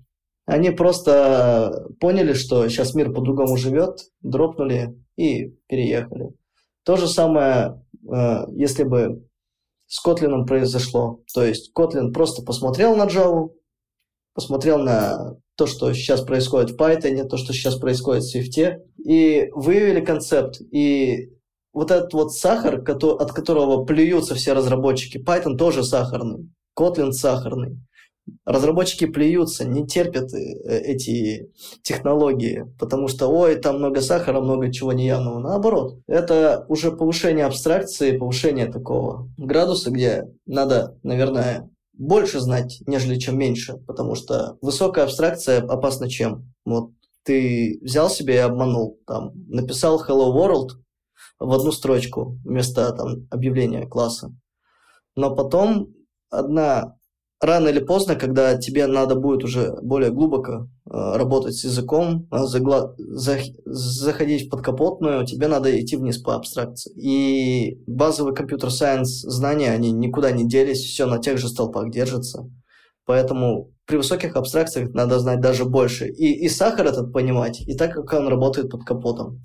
Они просто поняли, что сейчас мир по-другому живет, дропнули и переехали. То же самое, э, если бы с Kotlin произошло. То есть Kotlin просто посмотрел на Java, посмотрел на то, что сейчас происходит в Python, то, что сейчас происходит в Swift, и выявили концепт. И вот этот вот сахар, от которого плюются все разработчики, Python тоже сахарный, Kotlin сахарный. Разработчики плюются, не терпят э, эти технологии, потому что, ой, там много сахара, много чего неявного. Наоборот, это уже повышение абстракции, повышение такого градуса, где надо, наверное, больше знать, нежели чем меньше, потому что высокая абстракция опасна чем? Вот ты взял себе и обманул, там, написал Hello World в одну строчку вместо там объявления класса, но потом одна рано или поздно, когда тебе надо будет уже более глубоко э, работать с языком, э, загла... за... заходить в подкапотную, тебе надо идти вниз по абстракции. И базовый компьютер-сайенс знания, они никуда не делись, все на тех же столпах держится. Поэтому при высоких абстракциях надо знать даже больше. И, и сахар этот понимать, и так, как он работает под капотом.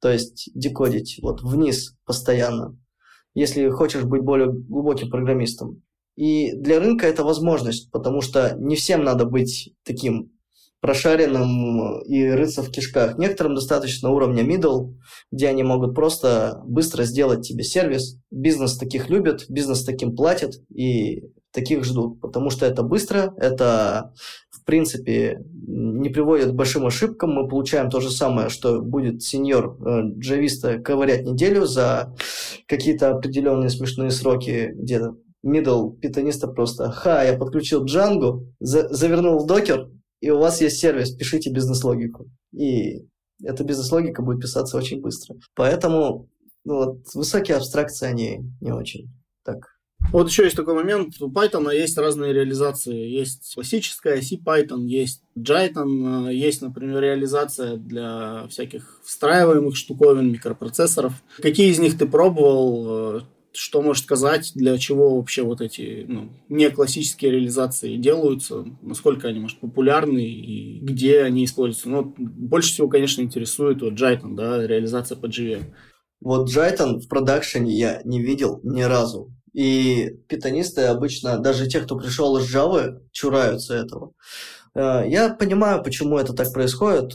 То есть декодить вот вниз постоянно, если хочешь быть более глубоким программистом. И для рынка это возможность, потому что не всем надо быть таким прошаренным и рыться в кишках. Некоторым достаточно уровня middle, где они могут просто быстро сделать тебе сервис. Бизнес таких любит, бизнес таким платит и таких ждут, потому что это быстро, это в принципе не приводит к большим ошибкам. Мы получаем то же самое, что будет сеньор э, джависта ковырять неделю за какие-то определенные смешные сроки, где-то middle питониста просто, ха, я подключил Django, за, завернул в докер, и у вас есть сервис, пишите бизнес-логику. И эта бизнес-логика будет писаться очень быстро. Поэтому ну, вот, высокие абстракции, они не очень так вот еще есть такой момент. У Python есть разные реализации. Есть классическая C-Python, есть Jython, есть, например, реализация для всяких встраиваемых штуковин, микропроцессоров. Какие из них ты пробовал? Что можешь сказать, для чего вообще вот эти ну, не классические реализации делаются, насколько они, может, популярны и где они используются. Ну, больше всего, конечно, интересует вот Jython, да, реализация по JVM. Вот Jython в продакшене я не видел ни разу. И питонисты обычно, даже те, кто пришел из Java, чураются этого. Э, я понимаю, почему это так происходит.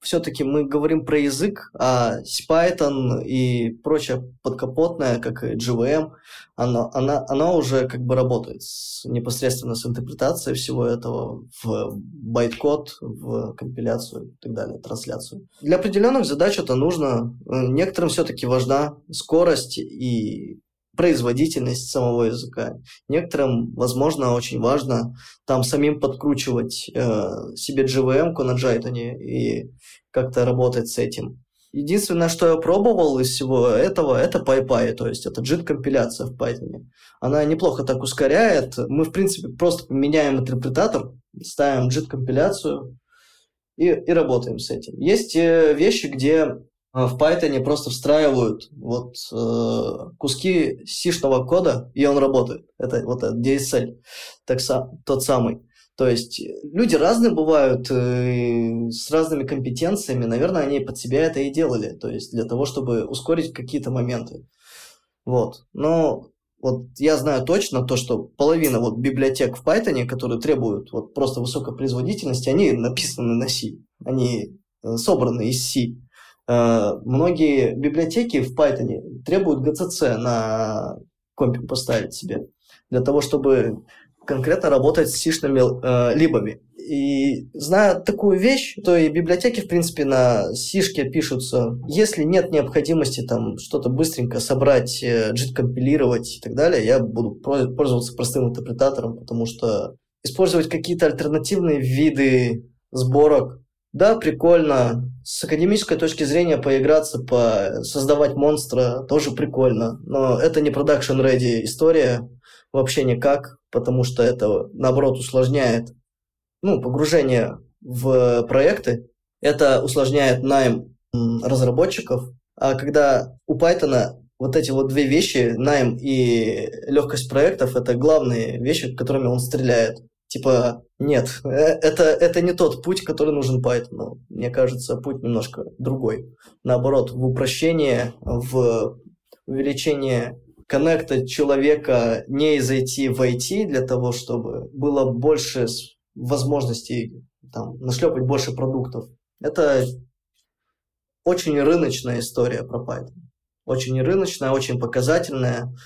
Все-таки мы говорим про язык, а Python и прочее подкапотное, как и GVM, она, она, она уже как бы работает с, непосредственно с интерпретацией всего этого в байткод, в компиляцию и так далее, трансляцию. Для определенных задач это нужно. Э, некоторым все-таки важна скорость и производительность самого языка. Некоторым, возможно, очень важно там самим подкручивать э, себе GVM-ку на Jython и как-то работать с этим. Единственное, что я пробовал из всего этого, это PyPy, то есть это JIT-компиляция в Python. Она неплохо так ускоряет. Мы, в принципе, просто меняем интерпретатор, ставим JIT-компиляцию и, и работаем с этим. Есть э, вещи, где в Python просто встраивают вот э, куски сишного кода, и он работает. Это вот этот DSL, так, тот самый. То есть люди разные бывают, э, с разными компетенциями. Наверное, они под себя это и делали. То есть для того, чтобы ускорить какие-то моменты. Вот. Но вот я знаю точно то, что половина вот библиотек в Python, которые требуют вот просто высокой производительности, они написаны на C. Они э, собраны из C. Э, многие библиотеки в Python требуют GCC на компе поставить себе, для того, чтобы конкретно работать с сишными э, либами. И зная такую вещь, то и библиотеки, в принципе, на сишке пишутся. Если нет необходимости там что-то быстренько собрать, э, JIT-компилировать и так далее, я буду пользоваться простым интерпретатором, потому что использовать какие-то альтернативные виды сборок да, прикольно. С академической точки зрения поиграться, по создавать монстра тоже прикольно. Но это не продакшн ready история вообще никак, потому что это, наоборот, усложняет ну, погружение в проекты. Это усложняет найм разработчиков. А когда у Python вот эти вот две вещи, найм и легкость проектов, это главные вещи, которыми он стреляет. Типа, нет, э, это, это не тот путь, который нужен Python. Мне кажется, путь немножко другой. Наоборот, в упрощение, в увеличение коннекта человека не из IT в IT для того, чтобы было больше возможностей там, нашлепать больше продуктов. Это очень рыночная история про Python. Очень рыночная, очень показательная.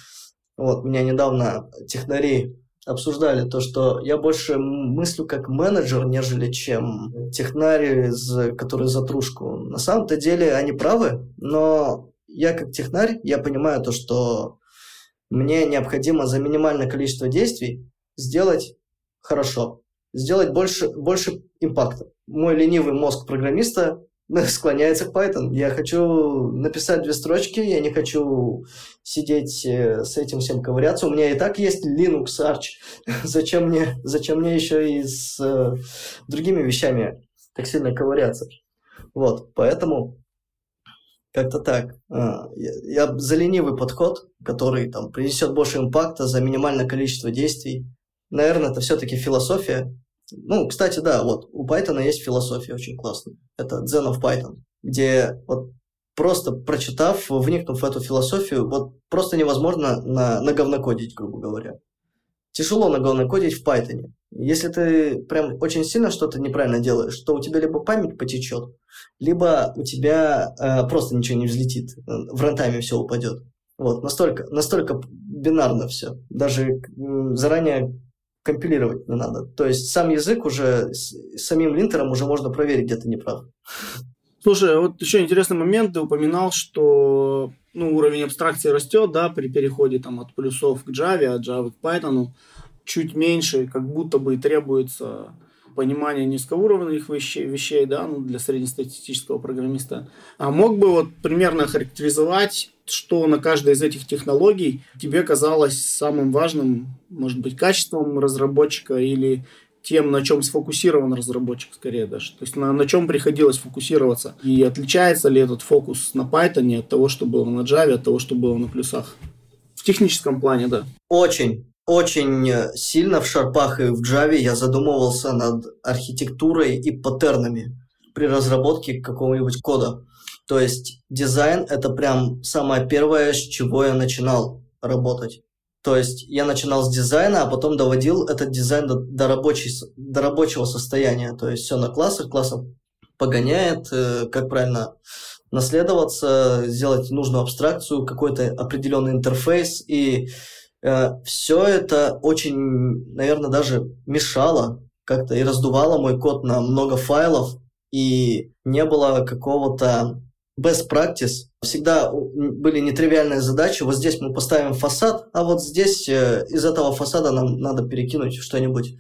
Вот, меня недавно технари обсуждали то, что я больше мыслю как менеджер, нежели чем технарь, который за трушку. На самом-то деле они правы, но я как технарь, я понимаю то, что мне необходимо за минимальное количество действий сделать хорошо, сделать больше, больше импакта. Мой ленивый мозг программиста *laughs* склоняется к Python. Я хочу написать две строчки, я не хочу сидеть э, с этим всем ковыряться. У меня и так есть Linux Arch. *laughs* зачем, мне, зачем мне еще и с э, другими вещами так сильно ковыряться? Вот, поэтому как-то так. А, я, я за ленивый подход, который там принесет больше импакта за минимальное количество действий. Наверное, это все-таки философия, ну, кстати, да, вот у Python есть философия очень классная. Это Zen of Python, где вот просто прочитав, вникнув в эту философию, вот просто невозможно на, наговнокодить, грубо говоря. Тяжело наговнокодить в Python. Если ты прям очень сильно что-то неправильно делаешь, то у тебя либо память потечет, либо у тебя э, просто ничего не взлетит, в рантайме все упадет. Вот, настолько, настолько бинарно все. Даже заранее компилировать не надо. То есть сам язык уже, с самим линтером уже можно проверить, где ты не. Слушай, вот еще интересный момент, ты упоминал, что ну, уровень абстракции растет, да, при переходе там, от плюсов к Java, от Java к Python, чуть меньше, как будто бы требуется понимание низкоуровневых вещей, вещей да, ну, для среднестатистического программиста. А мог бы вот примерно характеризовать что на каждой из этих технологий тебе казалось самым важным, может быть, качеством разработчика или тем, на чем сфокусирован разработчик, скорее даже. То есть на, на чем приходилось фокусироваться. И отличается ли этот фокус на Python от того, что было на Java, от того, что было на плюсах? В техническом плане, да. Очень. Очень сильно в шарпах и в Java я задумывался над архитектурой и паттернами при разработке какого-нибудь кода. То есть дизайн – это прям самое первое, с чего я начинал работать. То есть я начинал с дизайна, а потом доводил этот дизайн до, до, рабочей, до рабочего состояния. То есть все на классах, классом погоняет, э, как правильно наследоваться, сделать нужную абстракцию, какой-то определенный интерфейс. И э, все это очень, наверное, даже мешало как-то и раздувало мой код на много файлов, и не было какого-то best practice. Всегда были нетривиальные задачи. Вот здесь мы поставим фасад, а вот здесь э, из этого фасада нам надо перекинуть что-нибудь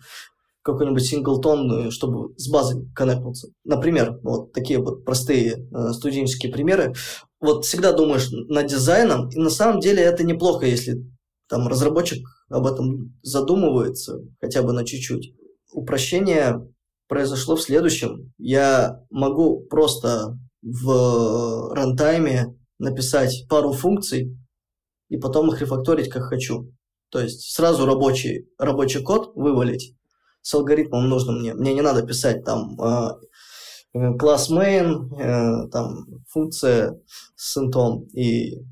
какой-нибудь синглтон, чтобы с базой коннектнуться. Например, вот такие вот простые э, студенческие примеры. Вот всегда думаешь над дизайном, и на самом деле это неплохо, если там разработчик об этом задумывается хотя бы на чуть-чуть. Упрощение произошло в следующем. Я могу просто в рантайме написать пару функций и потом их рефакторить как хочу. То есть сразу рабочий, рабочий код вывалить с алгоритмом нужным мне. Мне не надо писать там э, класс main, э, там функция с интом и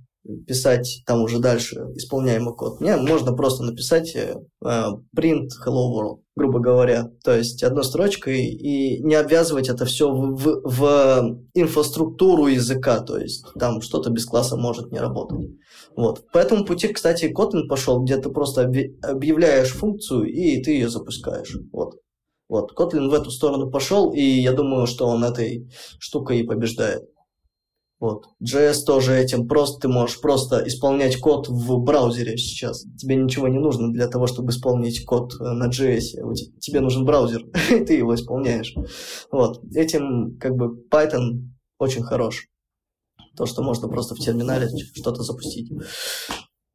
писать там уже дальше исполняемый код. Мне можно просто написать э, print hello world, грубо говоря. То есть одной строчкой и не обвязывать это все в, в, в инфраструктуру языка. То есть там что-то без класса может не работать. Вот. По этому пути, кстати, Kotlin пошел, где ты просто объявляешь функцию и ты ее запускаешь. Вот. Вот. Kotlin в эту сторону пошел, и я думаю, что он этой штукой и побеждает. Вот. JS тоже этим просто, ты можешь просто исполнять код в браузере сейчас. Тебе ничего не нужно для того, чтобы исполнить код э, на JS. Тебе нужен браузер, *laughs* и ты его исполняешь. Вот. Этим как бы Python очень хорош. То, что можно просто в терминале что-то запустить.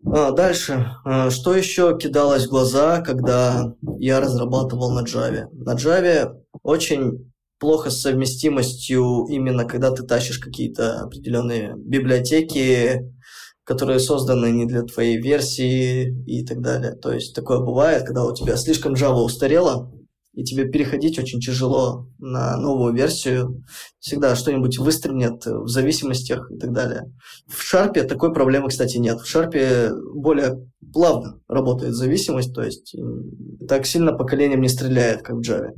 А, дальше. А, что еще кидалось в глаза, когда я разрабатывал на Java? На Java очень плохо с совместимостью именно когда ты тащишь какие-то определенные библиотеки, которые созданы не для твоей версии и так далее. То есть такое бывает, когда у тебя слишком Java устарела, и тебе переходить очень тяжело на новую версию. Всегда что-нибудь выстрелит в зависимостях и так далее. В Sharp такой проблемы, кстати, нет. В Sharp более плавно работает зависимость, то есть так сильно поколением не стреляет, как в Java.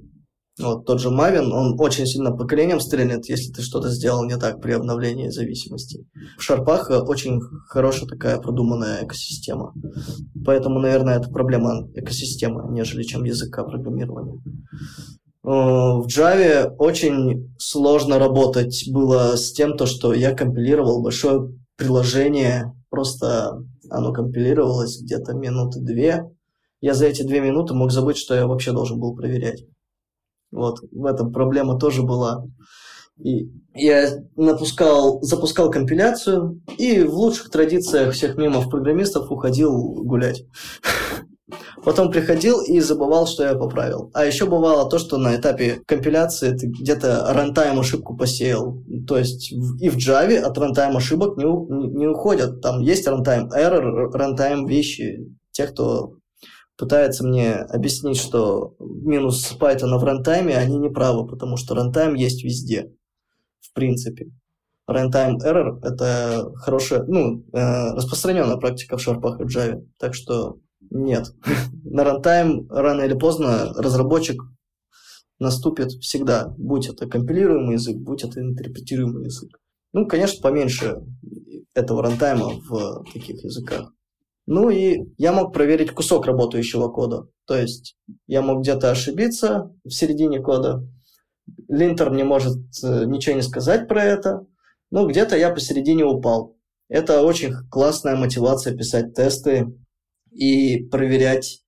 Вот тот же Maven, он очень сильно поколением стрельнет, если ты что-то сделал не так при обновлении зависимости. В шарпах э, очень хорошая такая продуманная экосистема. Поэтому, наверное, это проблема экосистемы, нежели чем языка программирования. Э, в Java очень сложно работать было с тем, то, что я компилировал большое приложение, просто оно компилировалось где-то минуты две, я за эти две минуты мог забыть, что я вообще должен был проверять. Вот, в этом проблема тоже была. И я напускал, запускал компиляцию и в лучших традициях всех мемов программистов уходил гулять. *laughs* Потом приходил и забывал, что я поправил. А еще бывало то, что на этапе компиляции ты где-то runtime ошибку посеял. То есть и в Java от runtime ошибок не, не уходят. Там есть runtime error, runtime вещи. Те, кто пытается мне объяснить, что минус Python в runtime е, они не правы, потому что runtime есть везде, в принципе. Runtime error – это хорошая, ну, э, распространенная практика в шарпах и Java. Так что нет. *laughs* На рантайм рано или поздно разработчик наступит всегда, будь это компилируемый язык, будь это интерпретируемый язык. Ну, конечно, поменьше этого рантайма в таких языках. Ну и я мог проверить кусок работающего кода. То есть я мог где-то ошибиться в середине кода. Линтер мне может э, ничего не сказать про это. Но где-то я посередине упал. Это очень классная мотивация писать тесты и проверять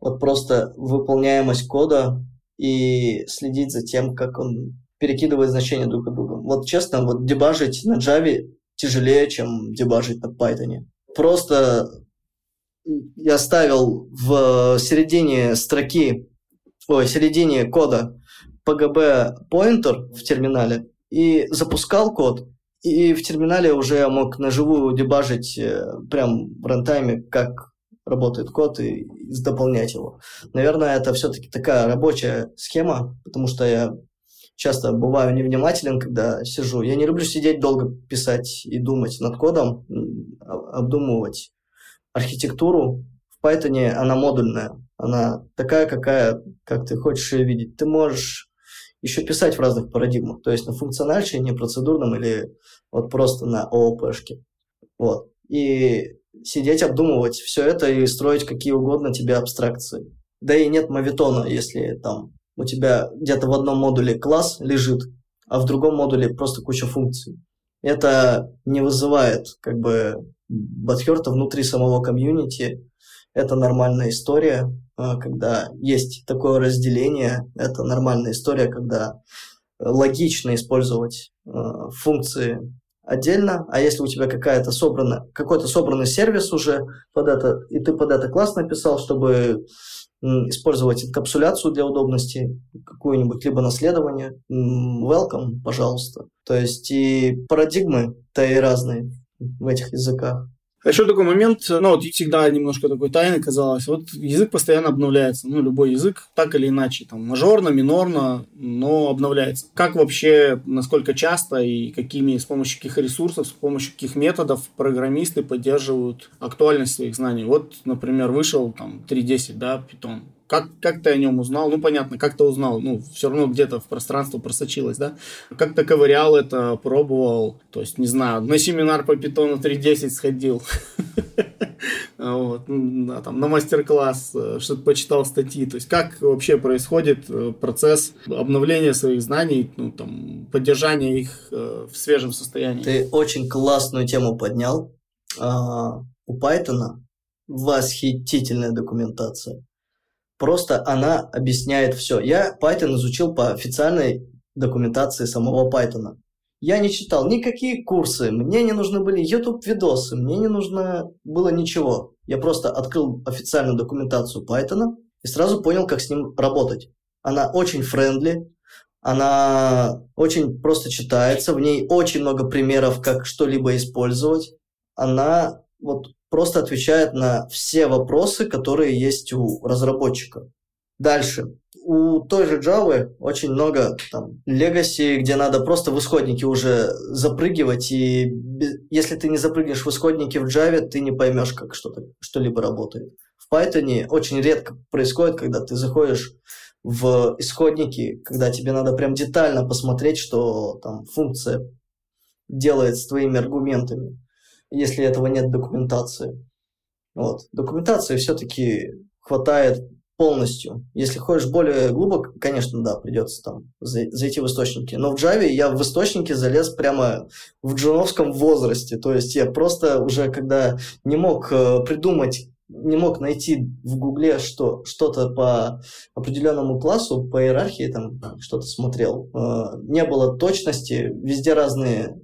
вот просто выполняемость кода и следить за тем, как он перекидывает значения друг от друга. Вот честно, вот дебажить на Java тяжелее, чем дебажить на Python. Просто я ставил в середине строки, ой, середине кода PGB pointer в терминале и запускал код, и в терминале уже я мог наживую дебажить э, прям в рантайме, как работает код и, и дополнять его. Наверное, это все-таки такая рабочая схема, потому что я часто бываю невнимателен, когда сижу. Я не люблю сидеть долго писать и думать над кодом, обдумывать архитектуру. В Python она модульная, она такая, какая, как ты хочешь ее видеть. Ты можешь еще писать в разных парадигмах, то есть на функциональщине, процедурном или вот просто на ООПшке. Вот. И сидеть, обдумывать все это и строить какие угодно тебе абстракции. Да и нет мавитона, если там у тебя где-то в одном модуле класс лежит, а в другом модуле просто куча функций. Это не вызывает как бы Батхерта внутри самого комьюнити. Это нормальная история, а, когда есть такое разделение. Это нормальная история, когда логично использовать а, функции отдельно, а если у тебя какая-то собрана, какой-то собранный сервис уже под это, и ты под это класс написал, чтобы использовать инкапсуляцию для удобности, какую-нибудь либо наследование, welcome, пожалуйста. То есть и парадигмы-то и разные в этих языках. А еще такой момент, ну вот всегда немножко такой тайны казалось, вот язык постоянно обновляется, ну любой язык так или иначе, там мажорно, минорно, но обновляется. Как вообще, насколько часто и какими, с помощью каких ресурсов, с помощью каких методов программисты поддерживают актуальность своих знаний? Вот, например, вышел там 3.10, да, Python, как, как ты о нем узнал? Ну, понятно, как ты узнал. Ну, все равно где-то в пространство просочилось, да? Как ты ковырял это, пробовал? То есть, не знаю, на семинар по питону 3.10 сходил. *laughs* Вот, да, там, на мастер-класс, э, что-то почитал статьи. То есть, как вообще происходит э, процесс обновления своих знаний, ну, там, поддержания их э, в свежем состоянии? Ты очень классную тему поднял. А, у Python восхитительная документация. Просто она объясняет все. Я Python изучил по официальной документации самого Python. Я не читал никакие курсы, мне не нужны были YouTube-видосы, мне не нужно было ничего. Я просто открыл официальную документацию Python и сразу понял, как с ним работать. Она очень френдли, она очень просто читается, в ней очень много примеров, как что-либо использовать. Она вот просто отвечает на все вопросы, которые есть у разработчика. Дальше. У той же Java очень много там legacy, где надо просто в исходники уже запрыгивать, и если ты не запрыгнешь в исходники в Java, ты не поймешь, как что-то, что-либо работает. В Python очень редко происходит, когда ты заходишь в исходники, когда тебе надо прям детально посмотреть, что там функция делает с твоими аргументами если этого нет документации. Вот. Документации все-таки хватает полностью. Если хочешь более глубоко, конечно, да, придется там зайти в источники. Но в Java я в источники залез прямо в джуновском возрасте. То есть я просто уже, когда не мог э, придумать не мог найти в Гугле что, что-то по определенному классу, по иерархии, там что-то смотрел. Э, не было точности, везде разные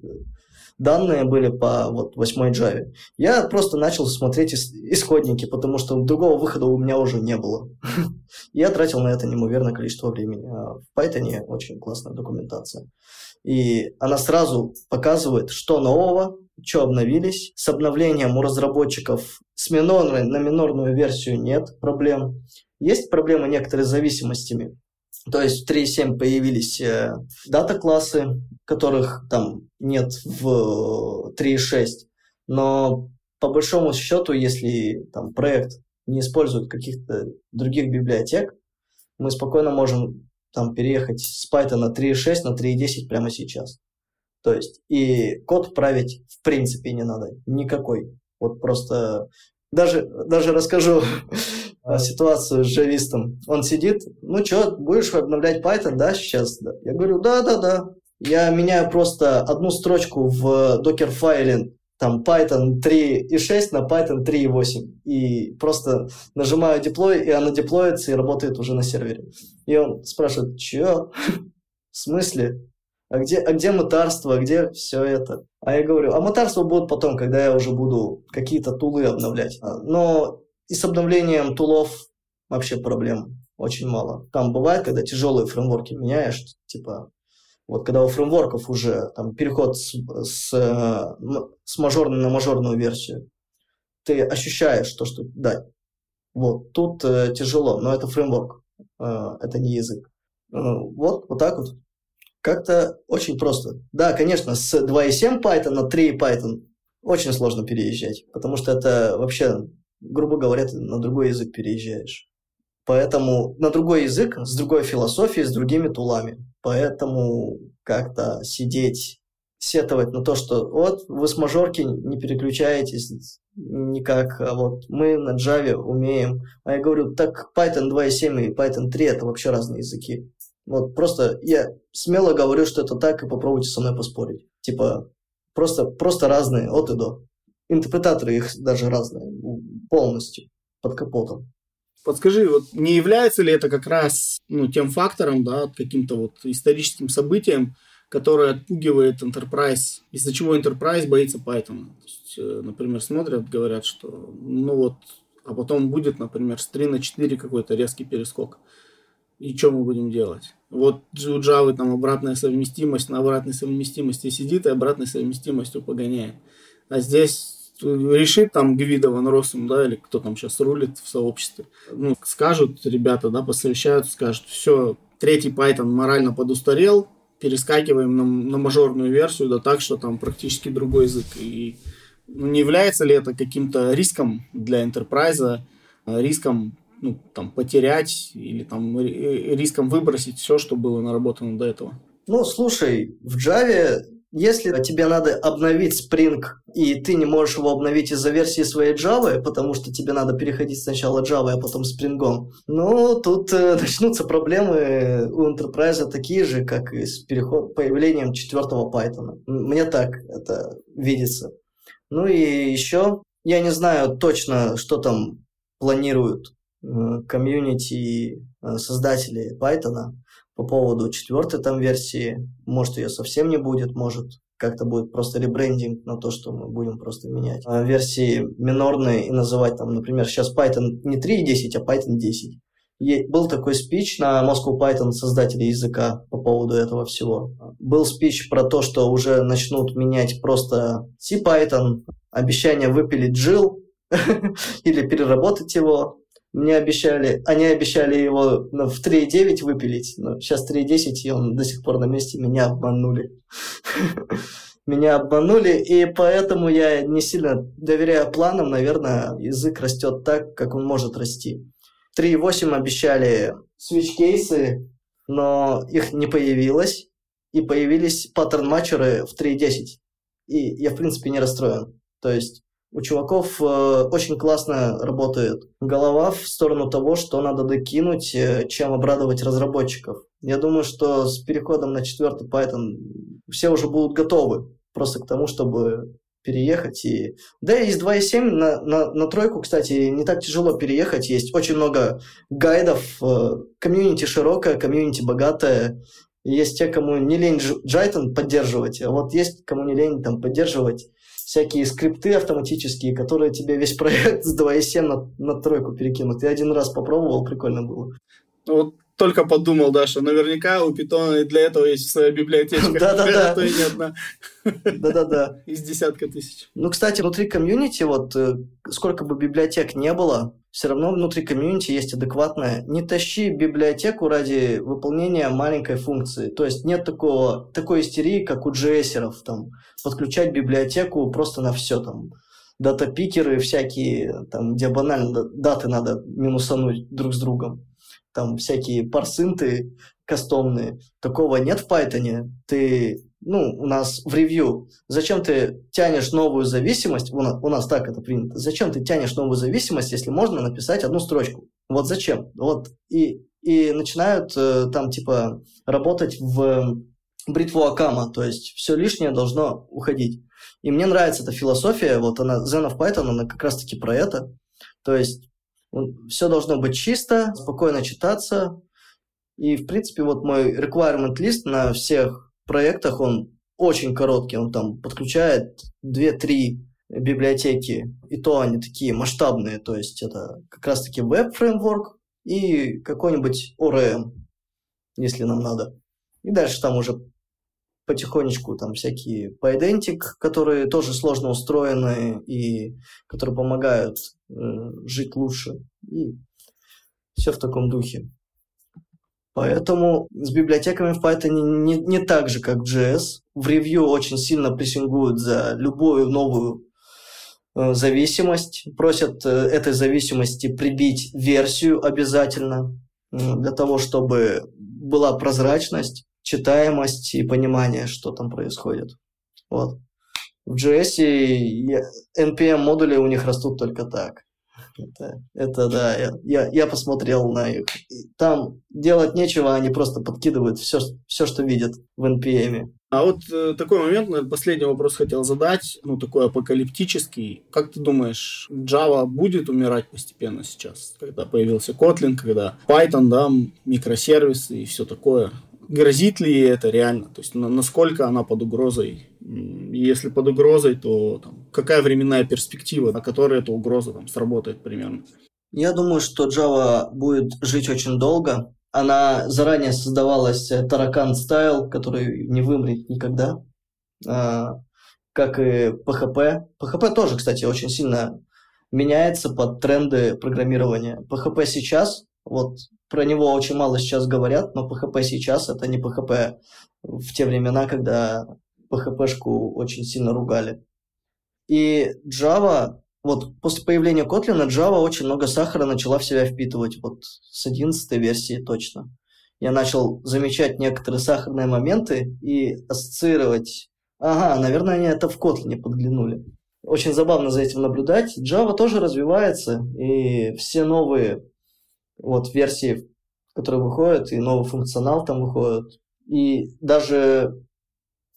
данные были по вот, 8 Java. Я просто начал смотреть исходники, потому что другого выхода у меня уже не было. *laughs* Я тратил на это неимоверное количество времени. А в Python очень классная документация. И она сразу показывает, что нового, что обновились. С обновлением у разработчиков с минорной на минорную версию нет проблем. Есть проблемы некоторые с зависимостями. То есть в 3.7 появились э, дата-классы, которых там нет в 3.6. Но по большому счету, если там проект не использует каких-то других библиотек, мы спокойно можем там переехать с Python на 3.6 на 3.10 прямо сейчас. То есть и код править в принципе не надо, никакой. Вот просто даже, даже расскажу *laughs* ситуацию с джавистом. Он сидит, ну что, будешь обновлять Python, да, сейчас? Да. Я говорю, да-да-да. Я меняю просто одну строчку в докер-файле, там Python 3.6 на Python 3.8. И просто нажимаю деплой, и она деплоится и работает уже на сервере. И он спрашивает, что? *laughs* В смысле? А где, а где мытарство, а где все это? А я говорю, а мытарство будет потом, когда я уже буду какие-то тулы обновлять. А, но и с обновлением тулов вообще проблем очень мало. Там бывает, когда тяжелые фреймворки меняешь, типа вот когда у фреймворков уже там переход с, с, с мажорной на мажорную версию, ты ощущаешь то, что да, вот тут э, тяжело, но это фреймворк, э, это не язык. Э, вот, вот так вот. Как-то очень просто. Да, конечно, с 2.7 Python на 3 Python очень сложно переезжать, потому что это вообще, грубо говоря, ты на другой язык переезжаешь. Поэтому на другой язык, с другой философией, с другими тулами. Поэтому как-то сидеть, сетовать на то, что вот вы с мажорки не переключаетесь никак, а вот мы на Java умеем. А я говорю, так Python 2.7 и Python 3 это вообще разные языки. Вот просто я смело говорю, что это так, и попробуйте со мной поспорить. Типа, просто, просто разные от и до. Интерпретаторы их даже разные, полностью, под капотом. Подскажи, вот не является ли это как раз ну, тем фактором, да, каким-то вот историческим событием, которое отпугивает Enterprise, из-за чего Enterprise боится Python? То есть, э, например, смотрят, говорят, что ну вот, а потом будет, например, с 3 на 4 какой-то резкий перескок. И что мы будем делать? Вот у Java там обратная совместимость на обратной совместимости сидит и обратной совместимостью погоняет. А здесь решит там Гвида Ван Россум, да, или кто там сейчас рулит в сообществе, ну, скажут ребята, да, посовещаются, скажут, все, третий Python морально подустарел, перескакиваем на, на мажорную версию, да так, что там практически другой язык. И ну, не является ли это каким-то риском для enterprise, риском ну, там, потерять или там, риском выбросить все, что было наработано до этого? Ну, слушай, в Java, если тебе надо обновить Spring, и ты не можешь его обновить из-за версии своей Java, потому что тебе надо переходить сначала Java, а потом Spring, ну, тут э, *laughs* начнутся проблемы у Enterprise такие же, как и с переход, появлением четвертого Python. Мне так это видится. Ну и еще, я не знаю точно, что там планируют Э, комьюнити э, создателей Python по поводу четвертой там версии. Может, ее совсем не будет, может, как-то будет просто ребрендинг на то, что мы будем просто менять а версии минорные и называть там, например, сейчас Python не 3.10, а Python 10. И был такой спич на Moscow Python создателей языка по поводу этого всего. Был спич про то, что уже начнут менять просто C-Python, обещание выпилить Jill *laughs* или переработать его, мне обещали, они обещали его ну, в 3.9 выпилить, но сейчас 3.10, и он до сих пор на месте, меня обманули. *laughs* Меня обманули, и поэтому я не сильно доверяю планам, наверное, язык растет так, как он может расти. 3.8 обещали switch-кейсы, но их не появилось, и появились паттерн-матчеры в 3.10. И я, в принципе, не расстроен. То есть у чуваков э, очень классно работает голова в сторону того, что надо докинуть, э, чем обрадовать разработчиков. Я думаю, что с переходом на четвертый Python все уже будут готовы просто к тому, чтобы переехать. И... Да, из 2.7 на, на, на тройку, кстати, не так тяжело переехать. Есть очень много гайдов, э, комьюнити широкое, комьюнити богатое. Есть те, кому не лень Джайтон поддерживать, а вот есть кому не лень там поддерживать всякие скрипты автоматические, которые тебе весь проект с 2.7 на, на тройку перекинут. Я один раз попробовал, прикольно было. Вот только подумал, да, что наверняка у Питона для этого есть своя библиотечка. *laughs* Да-да-да. То и не одна. Да-да-да. *laughs* Из десятка тысяч. Ну, кстати, внутри комьюнити, вот э, сколько бы библиотек не было, все равно внутри комьюнити есть адекватное. Не тащи библиотеку ради выполнения маленькой функции. То есть нет такого, такой истерии, как у js там, подключать библиотеку просто на все там дата-пикеры всякие, там, где банально даты надо минусануть друг с другом там всякие парсинты кастомные. Такого нет в Python. Ты, ну, у нас в ревью, зачем ты тянешь новую зависимость, у нас, у нас так это принято, зачем ты тянешь новую зависимость, если можно написать одну строчку? Вот зачем? Вот и, и начинают э, там типа работать в бритву Акама, то есть все лишнее должно уходить. И мне нравится эта философия, вот она, Zen of Python, она как раз-таки про это. То есть все должно быть чисто, спокойно читаться. И, в принципе, вот мой requirement list на всех проектах, он очень короткий. Он там подключает 2-3 библиотеки, и то они такие масштабные. То есть это как раз-таки веб-фреймворк и какой-нибудь ORM, если нам надо. И дальше там уже потихонечку там всякие PyDentic, которые тоже сложно устроены и которые помогают э, жить лучше. И все в таком духе. Поэтому с библиотеками в Python не, не так же, как в JS. В ревью очень сильно прессингуют за любую новую э, зависимость. Просят э, этой зависимости прибить версию обязательно, э, для того, чтобы была прозрачность читаемость и понимание, что там происходит. Вот. В JS NPM-модули у них растут только так. Это, это да, я, я, я посмотрел на их. Там делать нечего, они просто подкидывают все, все что видят в NPM. А вот э, такой момент, наверное, последний вопрос хотел задать, ну, такой апокалиптический. Как ты думаешь, Java будет умирать постепенно сейчас, когда появился Kotlin, когда Python, да, микросервисы и все такое? грозит ли это реально? То есть насколько она под угрозой? Если под угрозой, то там, какая временная перспектива, на которой эта угроза там, сработает примерно? Я думаю, что Java будет жить очень долго. Она заранее создавалась Tarakan Style, который не вымрет никогда, а, как и PHP. PHP тоже, кстати, очень сильно меняется под тренды программирования. PHP сейчас, вот про него очень мало сейчас говорят, но PHP сейчас это не PHP в те времена, когда PHP-шку очень сильно ругали. И Java, вот после появления Kotlin, Java очень много сахара начала в себя впитывать, вот с 11 версии точно. Я начал замечать некоторые сахарные моменты и ассоциировать, ага, наверное, они это в Kotlin подглянули. Очень забавно за этим наблюдать. Java тоже развивается, и все новые вот версии, которые выходят, и новый функционал там выходит. И даже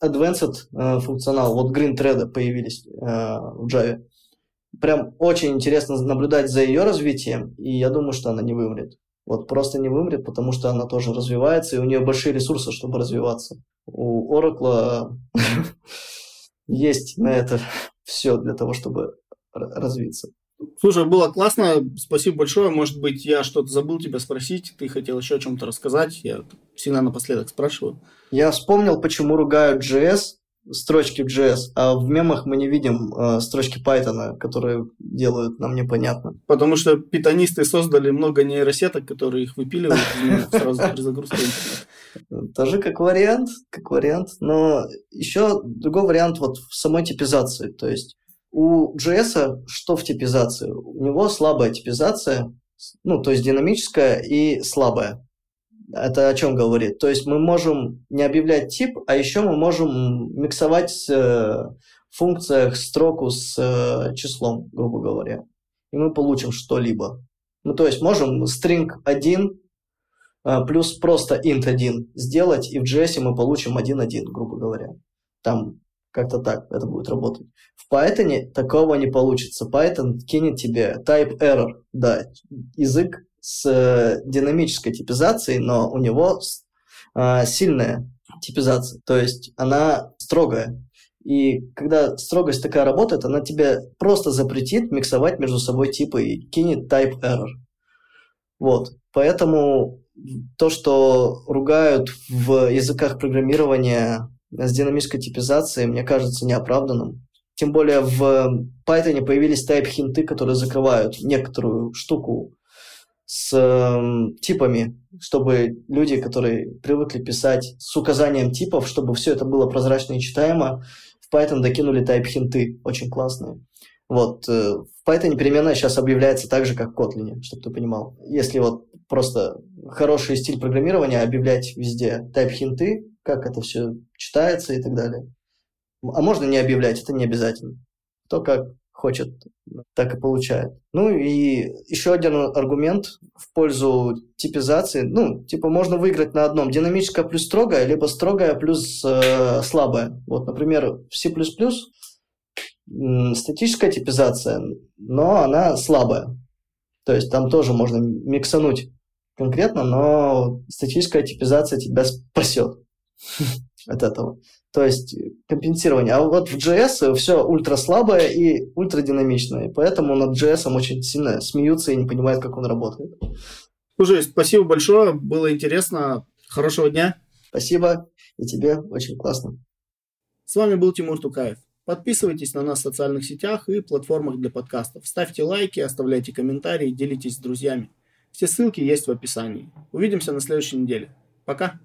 advanced э, функционал, вот Green Thread появились э, в Java. Прям очень интересно наблюдать за ее развитием, и я думаю, что она не вымрет. Вот просто не вымрет, потому что она тоже развивается, и у нее большие ресурсы, чтобы развиваться. У Oracle *laughs* есть на это все для того, чтобы развиться. Слушай, было классно, спасибо большое. Может быть, я что-то забыл тебя спросить, ты хотел еще о чем-то рассказать. Я всегда напоследок спрашиваю. Я вспомнил, почему ругают JS, строчки в JS, а в мемах мы не видим э, строчки Python, которые делают нам непонятно. Потому что питонисты создали много нейросеток, которые их выпиливают сразу *laughs* при загрузке интернета. Тоже как вариант, как вариант. Но еще другой вариант вот в самой типизации. То есть у JS что в типизации? У него слабая типизация, ну, то есть динамическая и слабая. Это о чем говорит? То есть мы можем не объявлять тип, а еще мы можем миксовать э, в функциях строку с э, числом, грубо говоря. И мы получим что-либо. Ну, то есть можем string 1 э, плюс просто int 1 сделать, и в JS мы получим 1.1, грубо говоря. Там Как-то так это будет работать. В Python такого не получится. Python кинет тебе type error, да, язык с э, динамической типизацией, но у него э, сильная типизация, то есть она строгая. И когда строгость такая работает, она тебе просто запретит миксовать между собой типы и кинет type error. Вот. Поэтому то, что ругают в языках программирования с динамической типизацией, мне кажется неоправданным. Тем более в Python появились type-хинты, которые закрывают некоторую штуку с э, типами, чтобы люди, которые привыкли писать с указанием типов, чтобы все это было прозрачно и читаемо, в Python докинули type-хинты, очень классные. Вот, э, в Python переменная сейчас объявляется так же, как в Kotlin, чтобы ты понимал. Если вот просто хороший стиль программирования, объявлять везде type-хинты, как это все читается и так далее. А можно не объявлять, это не обязательно. Кто как хочет, так и получает. Ну и еще один аргумент в пользу типизации. Ну, типа можно выиграть на одном. Динамическая плюс строгая, либо строгая плюс э, слабая. Вот, например, в C++ статическая типизация, но она слабая. То есть там тоже можно миксануть конкретно, но статическая типизация тебя спасет *laughs* от этого. То есть компенсирование. А вот в JS все ультра слабое и ультрадинамичное. Поэтому над JS очень сильно смеются и не понимают, как он работает. Слушай, спасибо большое. Было интересно. Хорошего дня. Спасибо. И тебе очень классно. С вами был Тимур Тукаев. Подписывайтесь на нас в социальных сетях и платформах для подкастов. Ставьте лайки, оставляйте комментарии, делитесь с друзьями. Все ссылки есть в описании. Увидимся на следующей неделе. Пока!